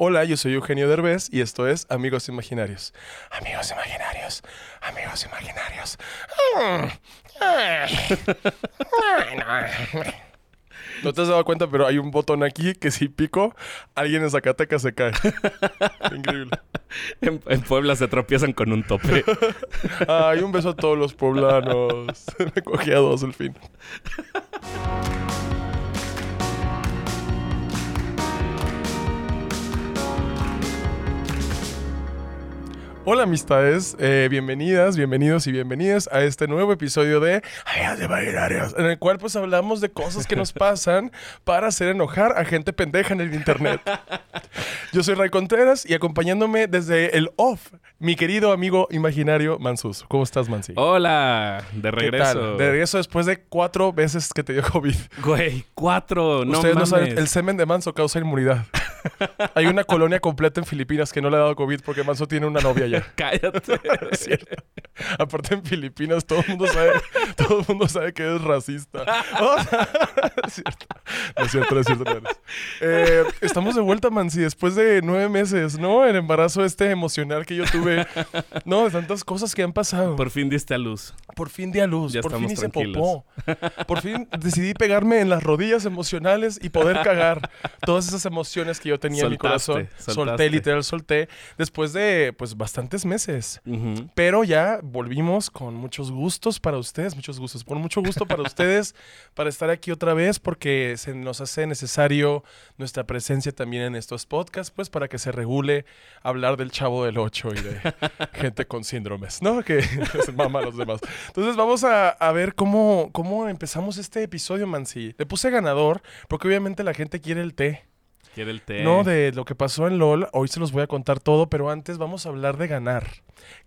Hola, yo soy Eugenio Derbez y esto es Amigos Imaginarios. Amigos Imaginarios, amigos imaginarios. No te has dado cuenta, pero hay un botón aquí que si pico, alguien en Zacatecas se cae. Increíble. En, en Puebla se tropiezan con un tope. Ay, un beso a todos los poblanos. Me cogí a dos el fin. Hola amistades, eh, bienvenidas, bienvenidos y bienvenidas a este nuevo episodio de Amigos Imaginarios, en el cual pues hablamos de cosas que nos pasan para hacer enojar a gente pendeja en el internet. Yo soy Ray Contreras y acompañándome desde el off, mi querido amigo imaginario Mansus. ¿Cómo estás, Mansi? Hola, de ¿Qué regreso. De regreso después de cuatro veces que te dio COVID. Güey, cuatro, no Ustedes no mames. saben, el semen de Manso causa inmunidad. Hay una colonia completa en Filipinas que no le ha dado COVID porque Manso tiene una novia ya. Cállate. Es cierto. Aparte en Filipinas todo el mundo sabe, todo el mundo sabe que es racista. O sea, es cierto. No es cierto, no es cierto. no eres. Eh, estamos de vuelta, Mansi, después de nueve meses, ¿no? El embarazo este emocional que yo tuve. No, de tantas cosas que han pasado. Por fin diste a luz. Por fin di a luz, Ya por fin hice tranquilos. popó. Por fin decidí pegarme en las rodillas emocionales y poder cagar todas esas emociones que yo tenía en mi Soltaste, corazón. Solté, soltaste. literal, solté. Después de, pues, bastantes meses. Pero ya volvimos con muchos gustos para ustedes, muchos gustos, con mucho gusto para ustedes, para estar aquí otra vez, porque se nos hace necesario nuestra presencia también en estos podcasts, pues para que se regule hablar del chavo del 8 y de gente con síndromes, ¿no? Que les mama a los demás. Entonces vamos a, a ver cómo, cómo empezamos este episodio, Mansi. Le puse ganador, porque obviamente la gente quiere el té. Quiere el té. No, de lo que pasó en LOL, hoy se los voy a contar todo, pero antes vamos a hablar de ganar.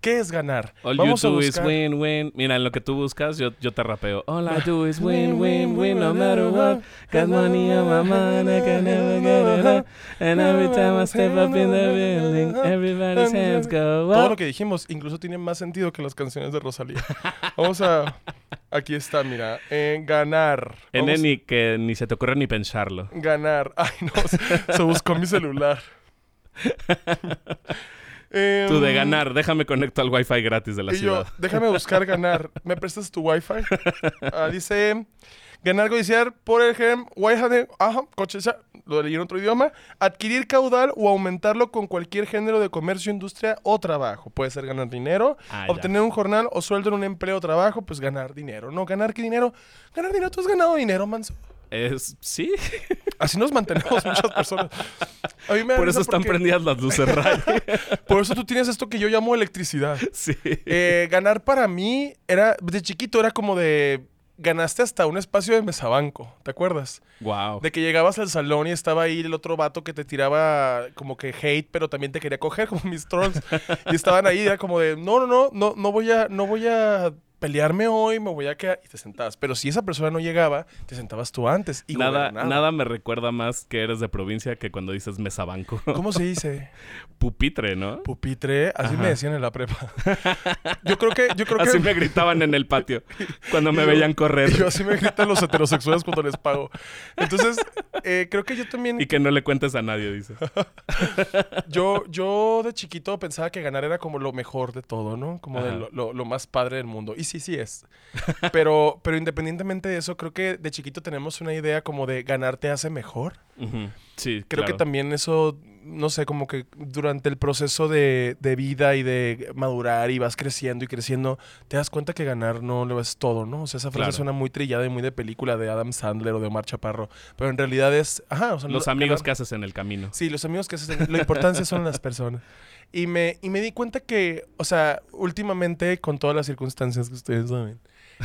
¿Qué es ganar? All vamos you a do is buscar- win, win. Mira, en lo que tú buscas, yo, yo te rapeo. All I do is win, win, win, no matter what. Got money on my mind, I can never get enough. And every time I step up in the building, everybody's hands go Todo lo up. que dijimos incluso tiene más sentido que las canciones de Rosalía. Vamos a... Aquí está, mira. En ganar. En Vamos- ni que ni se te ocurre ni pensarlo. Ganar. Ay, no. se- Se buscó mi celular. Em, Tú de ganar, déjame conecto al wifi gratis de la Y ciudad. yo, déjame buscar ganar. ¿Me prestas tu wifi? Ah, dice, ganar, codiciar, por ejemplo, Waihane, ajá, coche, ya, lo leí en otro idioma. Adquirir caudal o aumentarlo con cualquier género de comercio, industria o trabajo. Puede ser ganar dinero, Ah, ya. obtener un jornal o sueldo en un empleo o trabajo, pues ganar dinero. No, ganar qué dinero. Ganar dinero, tú has ganado dinero, manso. Es, sí, Así nos mantenemos muchas personas. A mí me por eso están porque- prendidas las luces, Ray. Por eso tú tienes esto que yo llamo electricidad. Sí. Eh, ganar para mí era, de chiquito era como de, ganaste hasta un espacio de mesabanco, ¿te acuerdas? Wow. De que llegabas al salón y estaba ahí el otro vato que te tiraba como que hate, pero también te quería coger como mis trolls. y estaban ahí, era como de, no, no, no, no, no voy a, no voy a pelearme hoy, me voy a quedar. Y te sentabas. Pero si esa persona no llegaba, te sentabas tú antes. Y Nada, nada me recuerda más que eres de provincia que cuando dices mesabanco. ¿Cómo se dice? Pupitre, ¿no? Pupitre, así Ajá. me decían en la prepa. yo creo que, yo creo Así que. me gritaban en el patio cuando me yo- veían correr. Yo así me gritan los heterosexuales cuando les pago. Entonces, eh, creo que yo también, Y que no le cuentes a nadie, dice. yo, yo de chiquito pensaba que ganar era como lo mejor de todo, ¿no? Como de lo- lo más padre del mundo. Y sí, sí es. Pero, pero independientemente de eso, creo que de chiquito tenemos una idea como de ganar te hace mejor. Sí, Creo que también eso, no sé, como que durante el proceso de, de vida y de madurar y vas creciendo y creciendo, te das cuenta que ganar no lo es todo, ¿no? O sea, esa frase Claro. suena muy trillada y muy de película de Adam Sandler o de Omar Chaparro, pero en realidad es, ajá, o sea, Los lo- amigos ganar- que haces en el camino. Sí, los amigos que haces, la importancia son las personas. Y me, y me di cuenta que, o sea, últimamente, con todas las circunstancias que ustedes saben,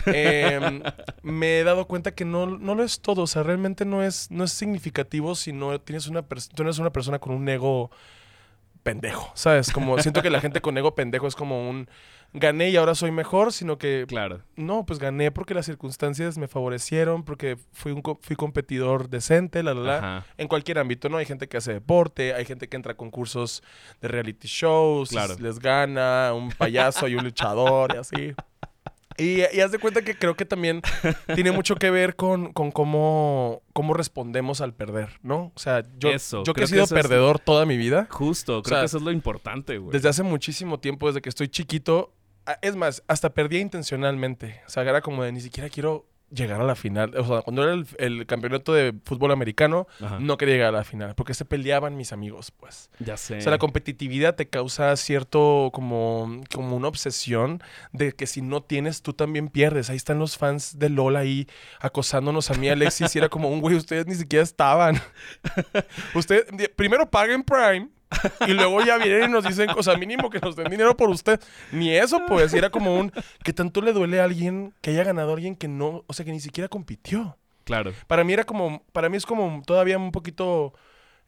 em, me he dado cuenta que no, no lo es todo. O sea, realmente no es, no es significativo si no tienes una tú no eres una persona con un ego pendejo, ¿sabes? Como siento que la gente con ego pendejo es como un gané y ahora soy mejor, sino que Claro. no, pues gané porque las circunstancias me favorecieron, porque fui un co- fui competidor decente, la la la Ajá. en cualquier ámbito, ¿no? Hay gente que hace deporte, hay gente que entra a concursos de reality shows, Claro. les gana un payaso y un luchador y así. Y, y haz de cuenta que creo que también tiene mucho que ver con, con cómo, cómo respondemos al perder, ¿no? O sea, yo, Eso, yo que he que sido es- perdedor toda mi vida, Justo, creo sea, que eso es lo importante, güey. desde hace muchísimo tiempo, desde que estoy chiquito, es más, hasta perdía intencionalmente. O sea, era como de ni siquiera quiero llegar a la final. O sea, cuando era el, el campeonato de fútbol americano, Ajá. no quería llegar a la final, porque se peleaban mis amigos, pues. Ya sé. O sea, la competitividad te causa cierto como, como una obsesión de que si no tienes, tú también pierdes. Ahí están los fans de LOL ahí acosándonos a mí, Alexis, y era como un güey, ustedes ni siquiera estaban. Ustedes, primero paguen Prime. Y luego ya vienen y nos dicen, o sea, mínimo que nos den dinero por usted. Ni eso, pues. Y era como un, que tanto le duele a alguien que haya ganado a alguien que no, o sea, que ni siquiera compitió. Claro. Para mí era como, para mí es como todavía un poquito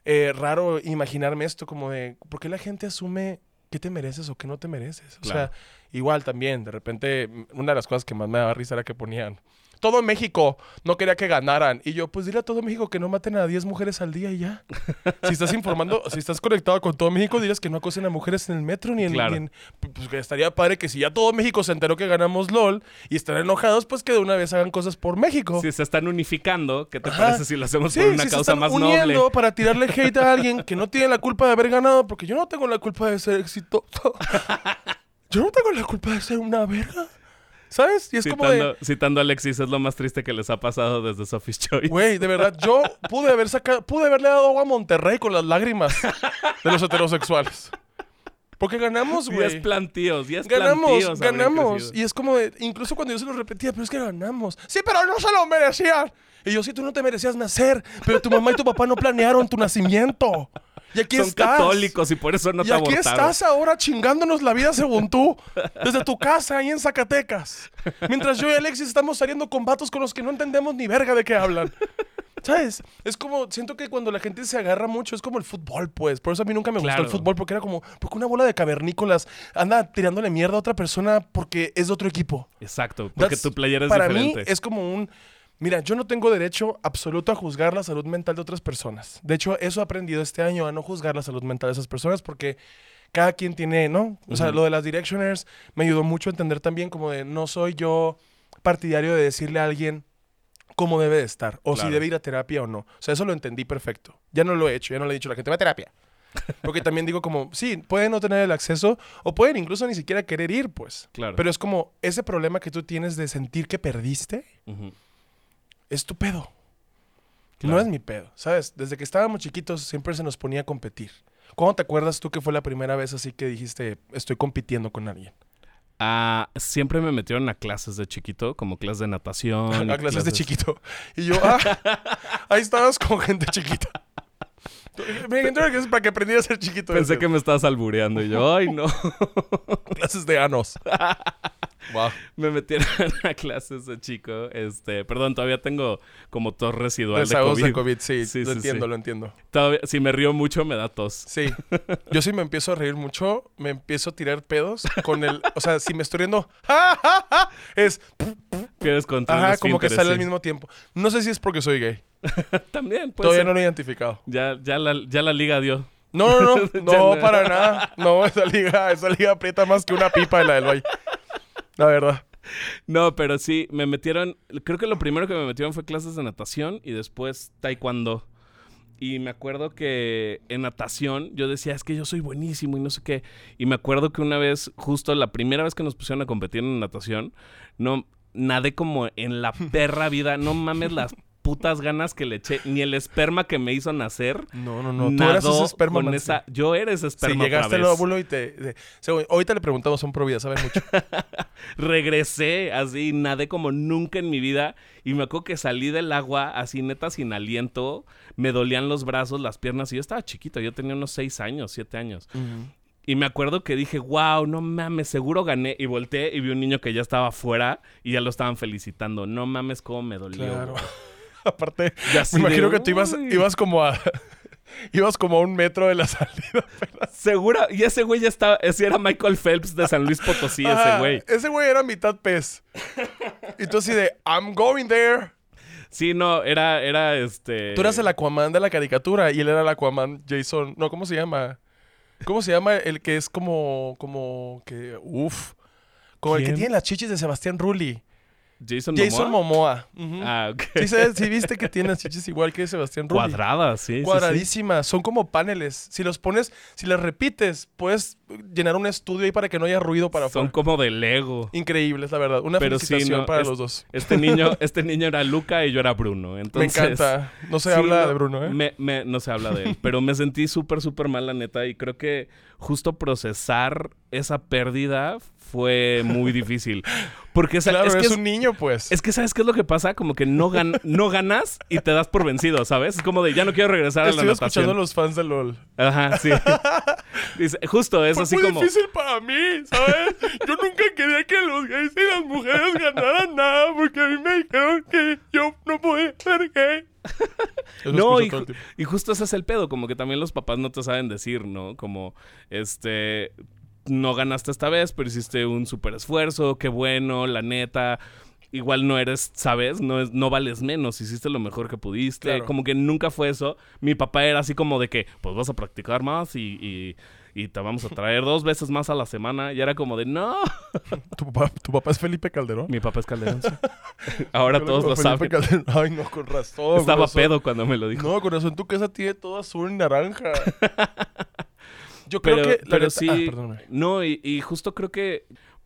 eh, raro imaginarme esto, como de, ¿por qué la gente asume qué te mereces o qué no te mereces? O Claro. sea, igual también, de repente, una de las cosas que más me daba risa era que ponían, todo México no quería que ganaran. Y yo, pues dile a todo México que no maten a 10 mujeres al día y ya. si estás informando, si estás conectado con todo México, dirías que no acosen a mujeres en el metro ni en... Claro. ni en- pues estaría padre que si ya todo México se enteró que ganamos LOL y están enojados, pues que de una vez hagan cosas por México. Si se están unificando, ¿qué te Ajá. parece si lo hacemos Sí, por una si se causa están más uniendo noble? para tirarle hate a alguien que no tiene la culpa de haber ganado, porque yo no tengo la culpa de ser exitoso. yo no tengo la culpa de ser una verga. ¿Sabes? Y es como Citando, de, citando a Alexis, es lo más triste que les ha pasado desde Sophie's Choice. güey, de verdad, yo pude haber sacado, pude haberle dado agua a Monterrey con las lágrimas de los heterosexuales. Porque ganamos, güey. plantíos, diez Ganamos, plantíos ganamos. Y es como de, incluso cuando yo se lo repetía, pero es que ganamos. Sí, pero no se lo merecían. Y yo, sí, tú no te merecías nacer, pero tu mamá y tu papá no planearon tu nacimiento. Y aquí Son estás. católicos y por eso no y te aquí abortaron. estás ahora chingándonos la vida según tú, desde tu casa ahí en Zacatecas. Mientras yo y Alexis estamos saliendo con vatos con los que no entendemos ni verga de qué hablan. ¿Sabes? Es como, siento que cuando la gente se agarra mucho, es como el fútbol, pues. Por eso a mí nunca me gustó el fútbol, porque era como, porque una bola de cavernícolas anda tirándole mierda a otra persona porque es de otro equipo. Exacto, porque That's- tu playera es para diferente. mí es como un... Mira, yo no tengo derecho absoluto a juzgar la salud mental de otras personas. De hecho, eso he aprendido este año, a no juzgar la salud mental de esas personas porque cada quien tiene, ¿no? O sea, lo de las Directioners me ayudó mucho a entender también como de no soy yo partidario de decirle a alguien cómo debe de estar o si debe ir a terapia o no. O sea, eso lo entendí perfecto. Ya no lo he hecho, ya no le he dicho a la gente, va a terapia. Porque también digo como, sí, pueden no tener el acceso o pueden incluso ni siquiera querer ir, pues. Claro. Pero es como ese problema que tú tienes de sentir que perdiste, Ujú. Es tu pedo. Claro. No es mi pedo, ¿sabes? Desde que estábamos chiquitos siempre se nos ponía a competir. ¿Cuándo te acuerdas tú que fue la primera vez así que dijiste, estoy compitiendo con alguien? Ah, siempre me metieron a clases de chiquito, como clases de natación. a clases de chiquito. Y yo, ah, ahí estabas con gente chiquita. Me entró que es para que aprendiera a ser chiquito. Pensé que me estabas albureando y yo, ay no. Clases de anos. Wow. me metieron a clases de chico. Este, perdón, todavía tengo como tos residual de COVID. de COVID, sí, Sí, lo sí, entiendo, sí. lo entiendo. Todavía- si me río mucho me da tos. Sí. Yo sí me empiezo a reír mucho, me empiezo a tirar pedos con el, o sea, si me estoy riendo, ¡ja, ja, ja! es, ajá, como que sale al mismo tiempo. No sé si es porque soy gay. También, pues. Todavía no lo he identificado. Ya, ya, la, ya la liga dio. No, no, no, no, para nada. No, esa liga, esa liga aprieta más que una pipa de la del valle. La verdad. No, pero sí, me metieron. Creo que lo primero que me metieron fue clases de natación y después taekwondo. Y me acuerdo que en natación yo decía, es que yo soy buenísimo y no sé qué. Y me acuerdo que una vez, justo la primera vez que nos pusieron a competir en natación, no nadé como en la perra vida. No mames las putas ganas que le eché, ni el esperma que me hizo nacer. No, no, no. Tú eras ese esperma con esa, Yo era ese Si esperma. otra llegaste al óvulo y te. de- según- ahorita le preguntamos a un provida, sabe mucho. regresé así, nadé como nunca en mi vida y me acuerdo que salí del agua así neta sin aliento, me dolían los brazos, las piernas y yo estaba chiquito, yo tenía unos 6 años, 7 años. Y me acuerdo que dije, wow, no mames, seguro gané. Y volteé y vi un niño que ya estaba afuera y ya lo estaban felicitando. No mames, cómo me dolió. Claro. Aparte, me de, imagino que tú ibas, como a. ibas como a un metro de la salida. Segura, y ese güey ya estaba, ese era Michael Phelps de San Luis Potosí, ese güey. Ese güey era mitad pez. Y tú así de, I'm going there. Sí, no, era, era este. Tú eras el Aquaman de la caricatura y él era el Aquaman Jason. No, ¿cómo se llama? ¿Cómo se llama el que es como, como que, uff, Como el que tiene las chichis de Sebastián Rulli. Jason, Jason Momoa. Momoa. Ah, ok. Sí, sabes, sí viste que tiene las chichis igual que Sebastián Rulli. Cuadradas, sí. sí, sí. Cuadradísimas. Son como paneles. Si los pones, si las repites, puedes llenar un estudio ahí para que no haya ruido para Son afuera. como de Lego. Increíbles, la verdad. Una Pero felicitación no, para es- los dos. Este niño, este niño era Luca y yo era Bruno. Entonces, me encanta. No se habla no, de Bruno, ¿eh? me- me- no se habla de él, pero me sentí súper, súper mal, la neta, y creo que justo procesar esa pérdida fue muy difícil. Porque claro, es, que es un niño, pues. es que, ¿sabes qué es lo que pasa? Como que no, gan- no ganas y te das por vencido, ¿sabes? Es como de, ya no quiero regresar a la Estoy escuchando a natación. los fans de LOL. Ajá, sí. Dice, justo, es Fue así muy como... difícil para mí, ¿sabes? Yo nunca quería que los gays y las mujeres ganaran nada porque a mí me dijeron que yo no podía ser gay. Eso No, y, ju- y justo ese es el pedo, como que también los papás no te saben decir, ¿no? Como, este, no ganaste esta vez, pero hiciste un súper esfuerzo, qué bueno, la neta. Igual no eres, ¿sabes? No, es, no vales menos, hiciste lo mejor que pudiste. Claro. Como que nunca fue eso. Mi papá era así como de que, pues vas a practicar más y, y, y te vamos a traer dos veces más a la semana. Y era como de, no. ¿Tu papá, tu papá es Felipe Calderón. Mi papá es Calderón. sí. Ahora todos lo Felipe saben. Calderón. Ay, no, con razón. con Estaba razón. pedo cuando me lo dijo. No, con razón, tu casa tiene todo azul y naranja. Yo creo pero, que. pero sí. Ah, no, y, y justo creo que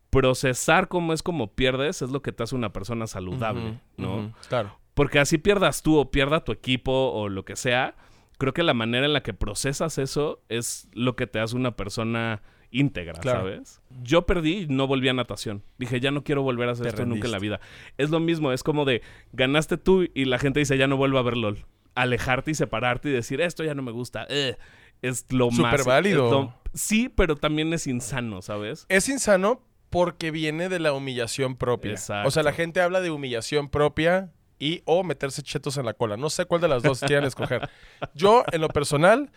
procesar cómo es como pierdes es lo que te hace una persona saludable, ¿no? Claro. Porque así pierdas tú o pierda tu equipo o lo que sea, creo que la manera en la que procesas eso es lo que te hace una persona íntegra, Claro. ¿sabes? Yo perdí y no volví a natación. Dije, ya no quiero volver a hacer Te esto nunca en la vida. Es lo mismo, es como de ganaste tú y la gente dice, ya no vuelvo a ver LOL. Alejarte y separarte y decir, esto ya no me gusta. eh, es lo más. Súper válido. lo- sí, pero también es insano, ¿sabes? Es insano porque viene de la humillación propia. Exacto. O sea, la gente habla de humillación propia y o meterse chetos en la cola. No sé cuál de las dos quieran escoger. Yo, en lo personal,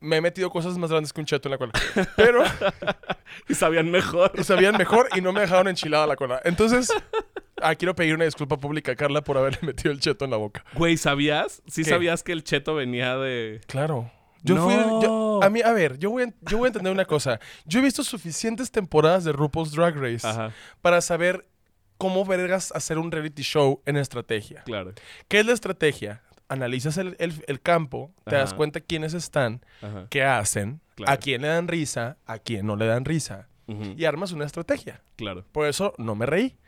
me he metido cosas más grandes que un cheto en la cola. Pero Y sabían mejor. y sabían mejor y no me dejaron enchilada la cola. Entonces, ah, quiero pedir una disculpa pública a Carla por haberle metido el cheto en la boca. Güey, ¿sabías? Sí ¿Qué? sabías que el cheto venía de... Claro. Yo No. fui. yo- a mí, a ver, yo voy, a, yo voy a entender una cosa. Yo he visto suficientes temporadas de RuPaul's Drag Race Ajá, para saber cómo vergas hacer un reality show en estrategia. claro. ¿Qué es la estrategia? Analizas el, el- el campo, te das cuenta quiénes están, Ajá. qué hacen, Claro. a quién le dan risa, a quién no le dan risa. Y armas una estrategia. Claro. Por eso no me reí.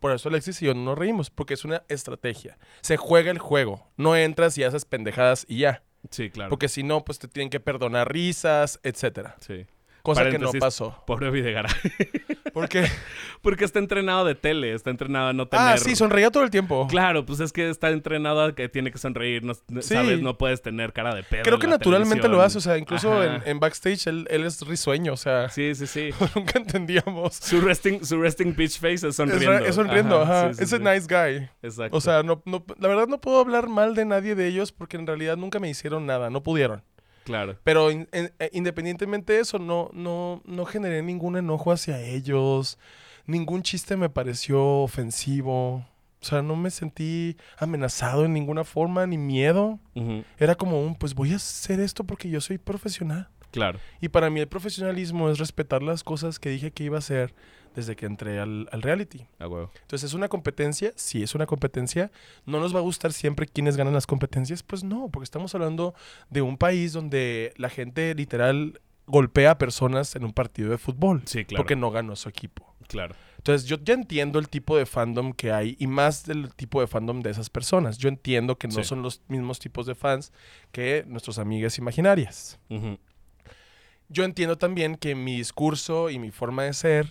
Por eso Alexis y yo no nos reímos, porque es una estrategia. Se juega el juego. No entras y haces pendejadas y ya. Sí, claro. Porque si no, pues te tienen que perdonar risas, etcétera. Sí. Cosa que no pasó. Pobre Videgaray. Porque, Porque está entrenado de tele, está entrenado a no tener... ah, sí, sonreía todo el tiempo. Claro, pues es que está entrenado a que tiene que sonreír, no, Sí. ¿sabes? No puedes tener cara de pedo. Creo que naturalmente lo hace, o sea, incluso en, backstage él, él es risueño, o sea, Sí, sí, sí. nunca entendíamos. Su resting, su resting bitch face es Es, sonriendo. es sonriendo, ajá. sí, sí, es a nice guy. Exacto. O sea, no, no- la verdad no puedo hablar mal de nadie de ellos porque en realidad nunca me hicieron nada, no pudieron. Claro. Pero in- eh, independientemente de eso, no, no, no generé ningún enojo hacia ellos. Ningún chiste me pareció ofensivo. O sea, no me sentí amenazado en ninguna forma, ni miedo. Era como un, pues voy a hacer esto porque yo soy profesional. Claro. Y para mí el profesionalismo es respetar las cosas que dije que iba a hacer desde que entré al, al reality. A huevo. Entonces, ¿es una competencia? Sí, es una competencia. ¿No nos va a gustar siempre quienes ganan las competencias? Pues no, porque estamos hablando de un país donde la gente literal golpea a personas en un partido de fútbol. Sí, claro. Porque no ganó su equipo. Claro. Entonces, yo ya entiendo el tipo de fandom que hay y más del tipo de fandom de esas personas. Yo entiendo que no Sí. son los mismos tipos de fans que nuestras amigas imaginarias. Ujú, Yo entiendo también que mi discurso y mi forma de ser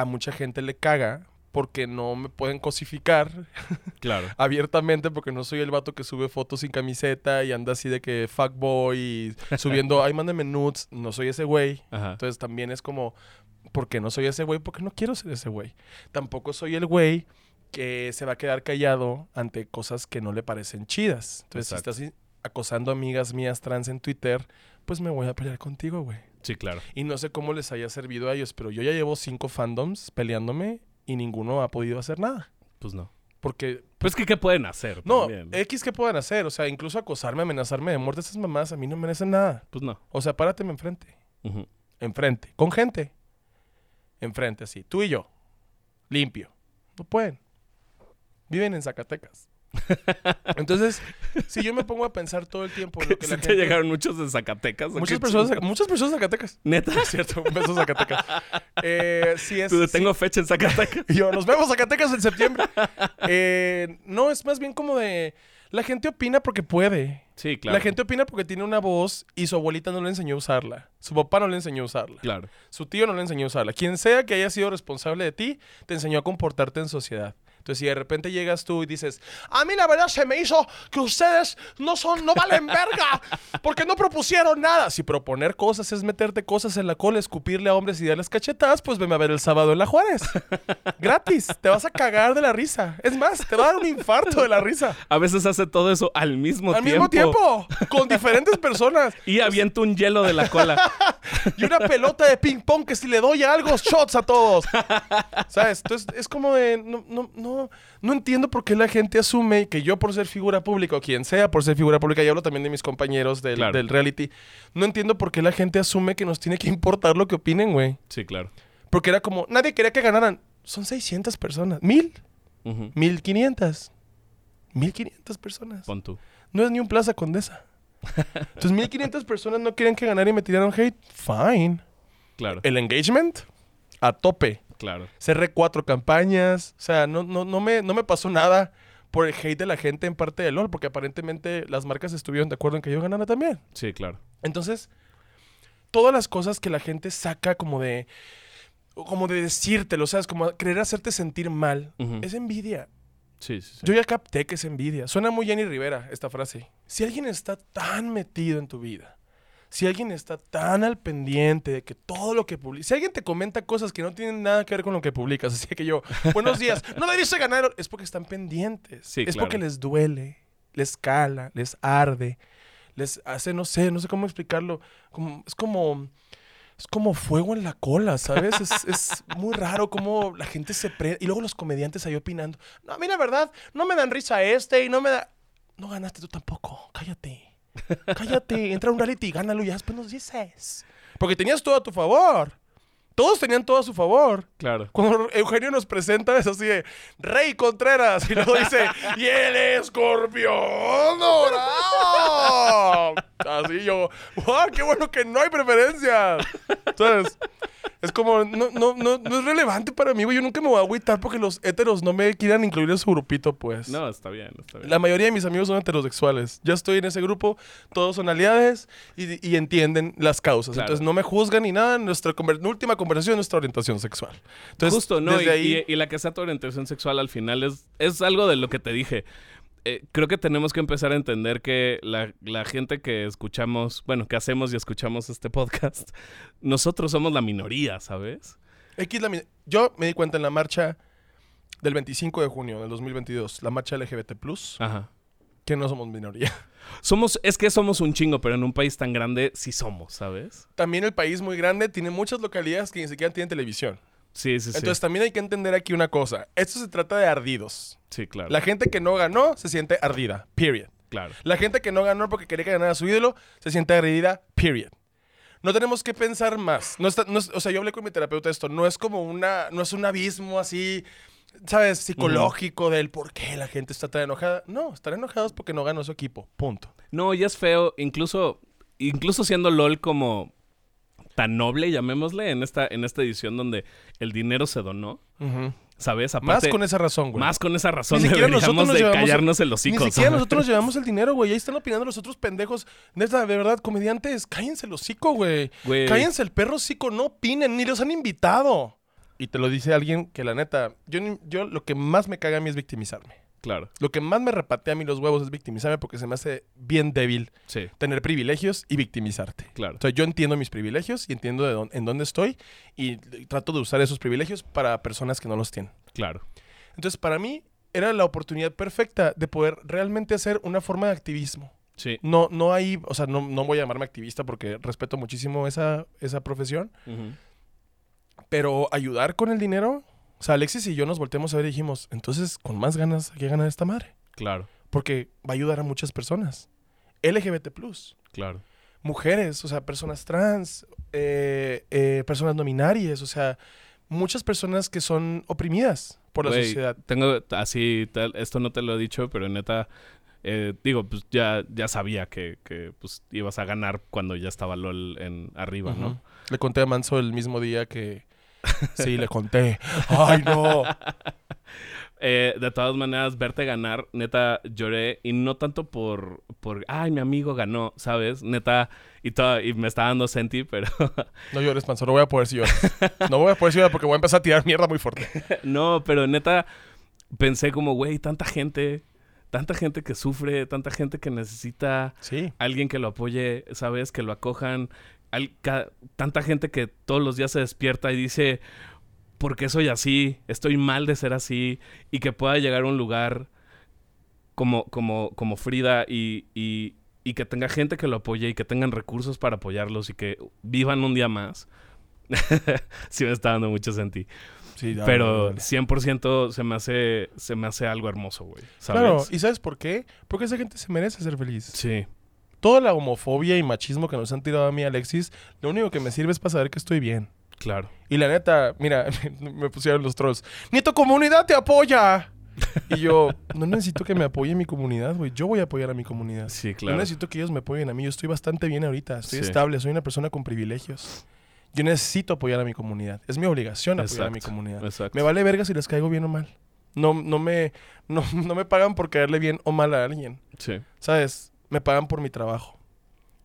a mucha gente le caga porque no me pueden cosificar Claro. abiertamente porque no soy el vato que sube fotos sin camiseta y anda así de que fuckboy y subiendo, ay, mándame nudes. No soy ese güey. Ajá. Entonces también es como, ¿por qué no soy ese güey? Porque no quiero ser ese güey. Tampoco soy el güey que se va a quedar callado ante cosas que no le parecen chidas. Entonces, Exacto. si estás acosando amigas mías trans en Twitter, pues me voy a pelear contigo, güey. Sí, claro. Y no sé cómo les haya servido a ellos, pero yo ya llevo cinco fandoms peleándome y ninguno ha podido hacer nada. Pues no. Porque, Pues que, ¿qué pueden hacer? no, también? X que puedan hacer, o sea, incluso acosarme, amenazarme de muerte, esas mamás a mí no merecen nada. Pues no. O sea, párateme enfrente, enfrente, con gente. Enfrente, así, tú y yo. limpio. No pueden. Viven en Zacatecas. Entonces, si yo me pongo a pensar todo el tiempo en lo que ¿Sí la te gente... llegaron muchos de Zacatecas? ¿o Muchas personas, muchas personas de Zacatecas. ¿Neta? Es cierto, un beso Zacatecas. Eh, sí es... Tú, sí- tengo fecha en Zacatecas. Yo, nos vemos Zacatecas en septiembre. Eh, no, es más bien como de... La gente opina porque puede. Sí, claro. La gente opina porque tiene una voz y su abuelita no le enseñó a usarla. Su papá no le enseñó a usarla. Claro. Su tío no le enseñó a usarla. Quien sea que haya sido responsable de ti, te enseñó a comportarte en sociedad. Entonces, si de repente llegas tú y dices, a mí la verdad se me hizo que ustedes no son, no valen verga, porque no propusieron nada. Si proponer cosas es meterte cosas en la cola, escupirle a hombres y darles cachetadas, pues veme a ver el sábado en la Juárez. Gratis. Te vas a cagar de la risa. Es más, te va a dar un infarto de la risa. A veces hace todo eso al mismo Al tiempo. mismo tiempo, con diferentes personas. Y avienta un hielo de la cola. Y una pelota de ping pong que si le doy algo, shots a todos. ¿Sabes? Entonces es como de. No, no, no, no entiendo por qué la gente asume que yo, por ser figura pública, o quien sea por ser figura pública, y hablo también de mis compañeros del, Claro. del reality, no entiendo por qué la gente asume que nos tiene que importar lo que opinen, güey. Sí, claro. Porque era como, nadie quería que ganaran. Son 600 personas. ¿Mil? Ujú. ¿1500? 1500 personas. Pon tú. No es ni un Plaza Condesa. Entonces, 1500 personas no quieren que ganara y me tiraron hate. Fine. Claro. El engagement a tope. Claro. Cerré cuatro campañas. O sea, no, no, no, me, no me pasó nada por el hate de la gente en parte de LOL, porque aparentemente las marcas estuvieron de acuerdo en que yo ganara también. Sí, claro. Entonces, todas las cosas que la gente saca como de. como de decírtelo, ¿sabes? Como querer hacerte sentir mal. Es envidia. Sí, sí, sí. Yo ya capté que es envidia. Suena muy Jenny Rivera esta frase. Si alguien está tan metido en tu vida, si alguien está tan al pendiente de que todo lo que publica, si alguien te comenta cosas que no tienen nada que ver con lo que publicas, así que yo, buenos días, no debiste ganar, es porque están pendientes. Sí, es claro. porque les duele, les cala, les arde, les hace, no sé, no sé cómo explicarlo. Como, es como. Es como fuego en la cola, ¿sabes? Es, es muy raro cómo la gente se prende. Y luego los comediantes ahí opinando. No, a mí la verdad, no me dan risa este y no me da. No ganaste tú tampoco. Cállate. Cállate. Entra a un reality y gánalo y ya después nos dices. Porque tenías todo a tu favor. Todos tenían todo a su favor. Claro. Cuando Eugenio nos presenta es así de Rey Contreras y luego dice y el escorpión dorado. Así yo, wow, qué bueno que no hay preferencias. Entonces, es como, no, no, no, no es relevante para mí, güey. Yo nunca me voy a agüitar porque los héteros no me quieran incluir en su grupito, pues. No, está bien, está bien. La mayoría de mis amigos son heterosexuales. Ya estoy en ese grupo, todos son aliados y, y entienden las causas. Claro. Entonces no me juzgan ni nada. Nuestra conver- última conversación es nuestra orientación sexual. Entonces, Justo, ¿no? Y, desde ahí, y- y la que sea tu orientación sexual al final es, es algo de lo que te dije. Eh, creo que tenemos que empezar a entender que la, la gente que escuchamos, bueno, que hacemos y escuchamos este podcast, nosotros somos la minoría, ¿sabes? X la yo me di cuenta en la marcha del 25 de junio del 2022, la marcha LGBT+, Ajá. que no somos minoría. Somos, es que somos un chingo, pero en un país tan grande sí somos, ¿sabes? También el país muy grande tiene muchas localidades que ni siquiera tienen televisión. Sí, sí, sí. Entonces también hay que entender aquí una cosa. Esto se trata de ardidos. sí, claro. La gente que no ganó se siente ardida. Period. Claro. La gente que no ganó porque quería que ganara su ídolo se siente agredida, period. No tenemos que pensar más. No está- no o sea, yo hablé con mi terapeuta de esto. No es como una, no es un abismo así, ¿sabes? Psicológico del por qué la gente está tan enojada. No, están enojados porque no ganó su equipo. Punto. No, y es feo, incluso, incluso siendo LOL como tan noble, llamémosle, en esta, en esta edición donde el dinero se donó, ¿sabes? Más Aparte, con esa razón, güey. más con esa razón Ni siquiera deberíamos nosotros nos de llevamos- callarnos el hocico. Ni siquiera ¿sabes? nosotros nos llevamos el dinero, güey. Ahí están opinando los otros pendejos. Neta, de verdad, comediantes, cállense el hocico, güey. Güey. Cállense el perro hocico, no opinen, ni los han invitado. Y te lo dice alguien que la neta, yo, ni- yo lo que más me caga a mí es victimizarme. Claro, Lo que más me repatea a mí los huevos es victimizarme porque se me hace bien débil sí, tener privilegios y victimizarte. claro. O sea, yo entiendo mis privilegios y entiendo de dónde- en dónde estoy y trato de usar esos privilegios para personas que no los tienen. Claro. Entonces, para mí era la oportunidad perfecta de poder realmente hacer una forma de activismo. Sí. No, no hay, o sea, no, no voy a llamarme activista porque respeto muchísimo esa, esa profesión, Ujú. pero ayudar con el dinero, o sea, Alexis y yo nos volteamos a ver y dijimos, entonces, con más ganas hay que ganar esta madre, Claro, porque va a ayudar a muchas personas. LGBT+, claro. mujeres, o sea, personas trans, eh, eh, personas no binarias, o sea, muchas personas que son oprimidas por la Güey, sociedad. Tengo así, tal- esto no te lo he dicho, pero neta, eh, digo, pues ya, ya sabía que, que, pues, ibas a ganar cuando ya estaba LOL en arriba. ¿no? Le conté a Manso el mismo día que... Sí, le conté. ¡Ay, no! Eh, de todas maneras, verte ganar, neta, lloré. Y no tanto por, por ay, mi amigo ganó, ¿sabes? Neta, y, todo, y me está dando senti, pero No llores, Manso. No voy a poder si lloras. No voy a poder si lloras porque voy a empezar a tirar mierda muy fuerte. no, pero neta, pensé como, güey, tanta gente, tanta gente que sufre, tanta gente que necesita Sí. alguien que lo apoye, ¿sabes? Que lo acojan. Al- ca- tanta gente que todos los días se despierta y dice, ¿por qué soy así? Estoy mal de ser así. Y que pueda llegar a un lugar como, como, como Frida y, y- y que tenga gente que lo apoye y que tengan recursos para apoyarlos y que vivan un día más. sí me está dando mucho senti. Sí, dale, Pero dale. 100% se me hace, se me hace algo hermoso, güey. ¿Sabes? Claro, ¿y sabes por qué? Porque esa gente se merece ser feliz. Sí, Toda la homofobia y machismo que nos han tirado a mí, Alexis, lo único que me sirve es para saber que estoy bien. claro. Y la neta, mira, me pusieron los trolls. ¡Ni tu comunidad te apoya! Y yo, no necesito que me apoye mi comunidad, güey. Yo voy a apoyar a mi comunidad. Sí, No claro. necesito que ellos me apoyen a mí. Yo estoy bastante bien ahorita. Estoy Sí. estable. Soy una persona con privilegios. Yo necesito apoyar a mi comunidad. Es mi obligación apoyar a mi comunidad. Exacto. Me vale verga si les caigo bien o mal. No, no, me, no, no me pagan por caerle bien o mal a alguien. Sí. ¿Sabes? Me pagan por mi trabajo.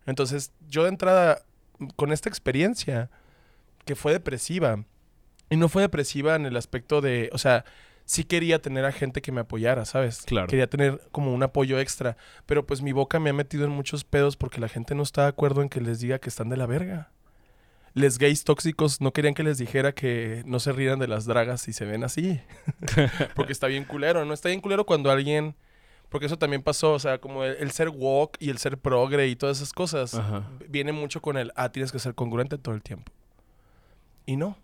Entonces, yo de entrada, con esta experiencia, que fue depresiva, y no fue depresiva en el aspecto de, o sea, sí quería tener a gente que me apoyara, ¿sabes? Claro. Quería tener como un apoyo extra, pero pues mi boca me ha metido en muchos pedos porque la gente no está de acuerdo en que les diga que están de la verga. Les gays tóxicos no querían que les dijera que no se rieran de las dragas si se ven así. porque está bien culero, ¿no? Está bien culero cuando alguien... Porque eso también pasó, o sea, como el, el ser woke y el ser progre y todas esas cosas, Ajá. viene mucho con el, ah, tienes que ser congruente todo el tiempo. Y no,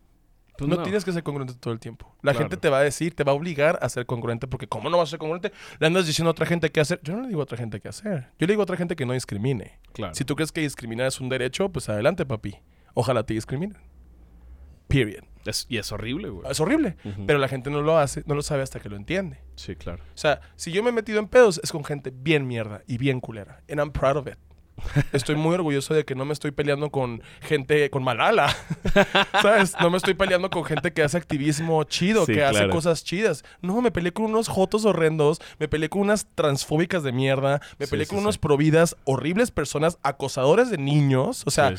Pues no, tienes que ser congruente todo el tiempo. La Claro. gente te va a decir, te va a obligar a ser congruente, porque ¿cómo no vas a ser congruente? Le andas diciendo a otra gente qué hacer. Yo no le digo a otra gente qué hacer. Yo le digo a otra gente que no discrimine. Claro. Si tú crees que discriminar es un derecho, pues adelante, papi. Ojalá te discriminen. Period. Es- y es horrible, güey. Es horrible, pero la gente no lo hace, no lo sabe hasta que lo entiende. Sí, claro. O sea, si yo me he metido en pedos, es con gente bien mierda y bien culera. And I'm proud of it. Estoy muy orgulloso de que no me estoy peleando con gente, con Malala. ¿Sabes? No me estoy peleando con gente que hace activismo chido, Sí, que hace cosas chidas. No, me peleé con unos jotos horrendos, me peleé con unas transfóbicas de mierda, me peleé sí, con sí. unos providas, horribles personas, acosadores de niños. O sea,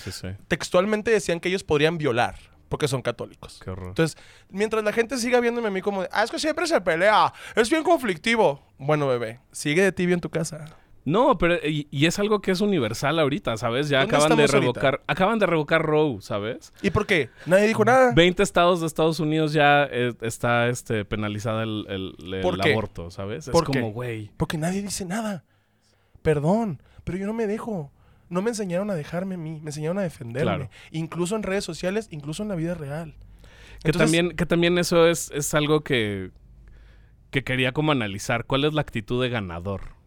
textualmente decían que ellos podrían violar porque son católicos. Qué horror. Entonces, mientras la gente siga viéndome a mí como de, ah, es que siempre se pelea, es bien conflictivo. Bueno, bebé, sigue de tibio en tu casa. No, pero y, y es algo que es universal ahorita, ¿sabes? Ya ¿Dónde acaban de ahorita? revocar, acaban de revocar Roe, ¿sabes? ¿Y por qué? Nadie dijo nada. 20 estados de Estados Unidos ya eh, está este penalizada el, aborto, ¿sabes? Es ¿Por como, qué? güey. Porque nadie dice nada. Perdón, pero yo no me dejo. No me enseñaron a dejarme a mí, me enseñaron a defenderme. Claro. Incluso en redes sociales, incluso en la vida real. Que Entonces, también, que también eso es, es algo que, que quería como analizar. ¿Cuál es la actitud de ganador?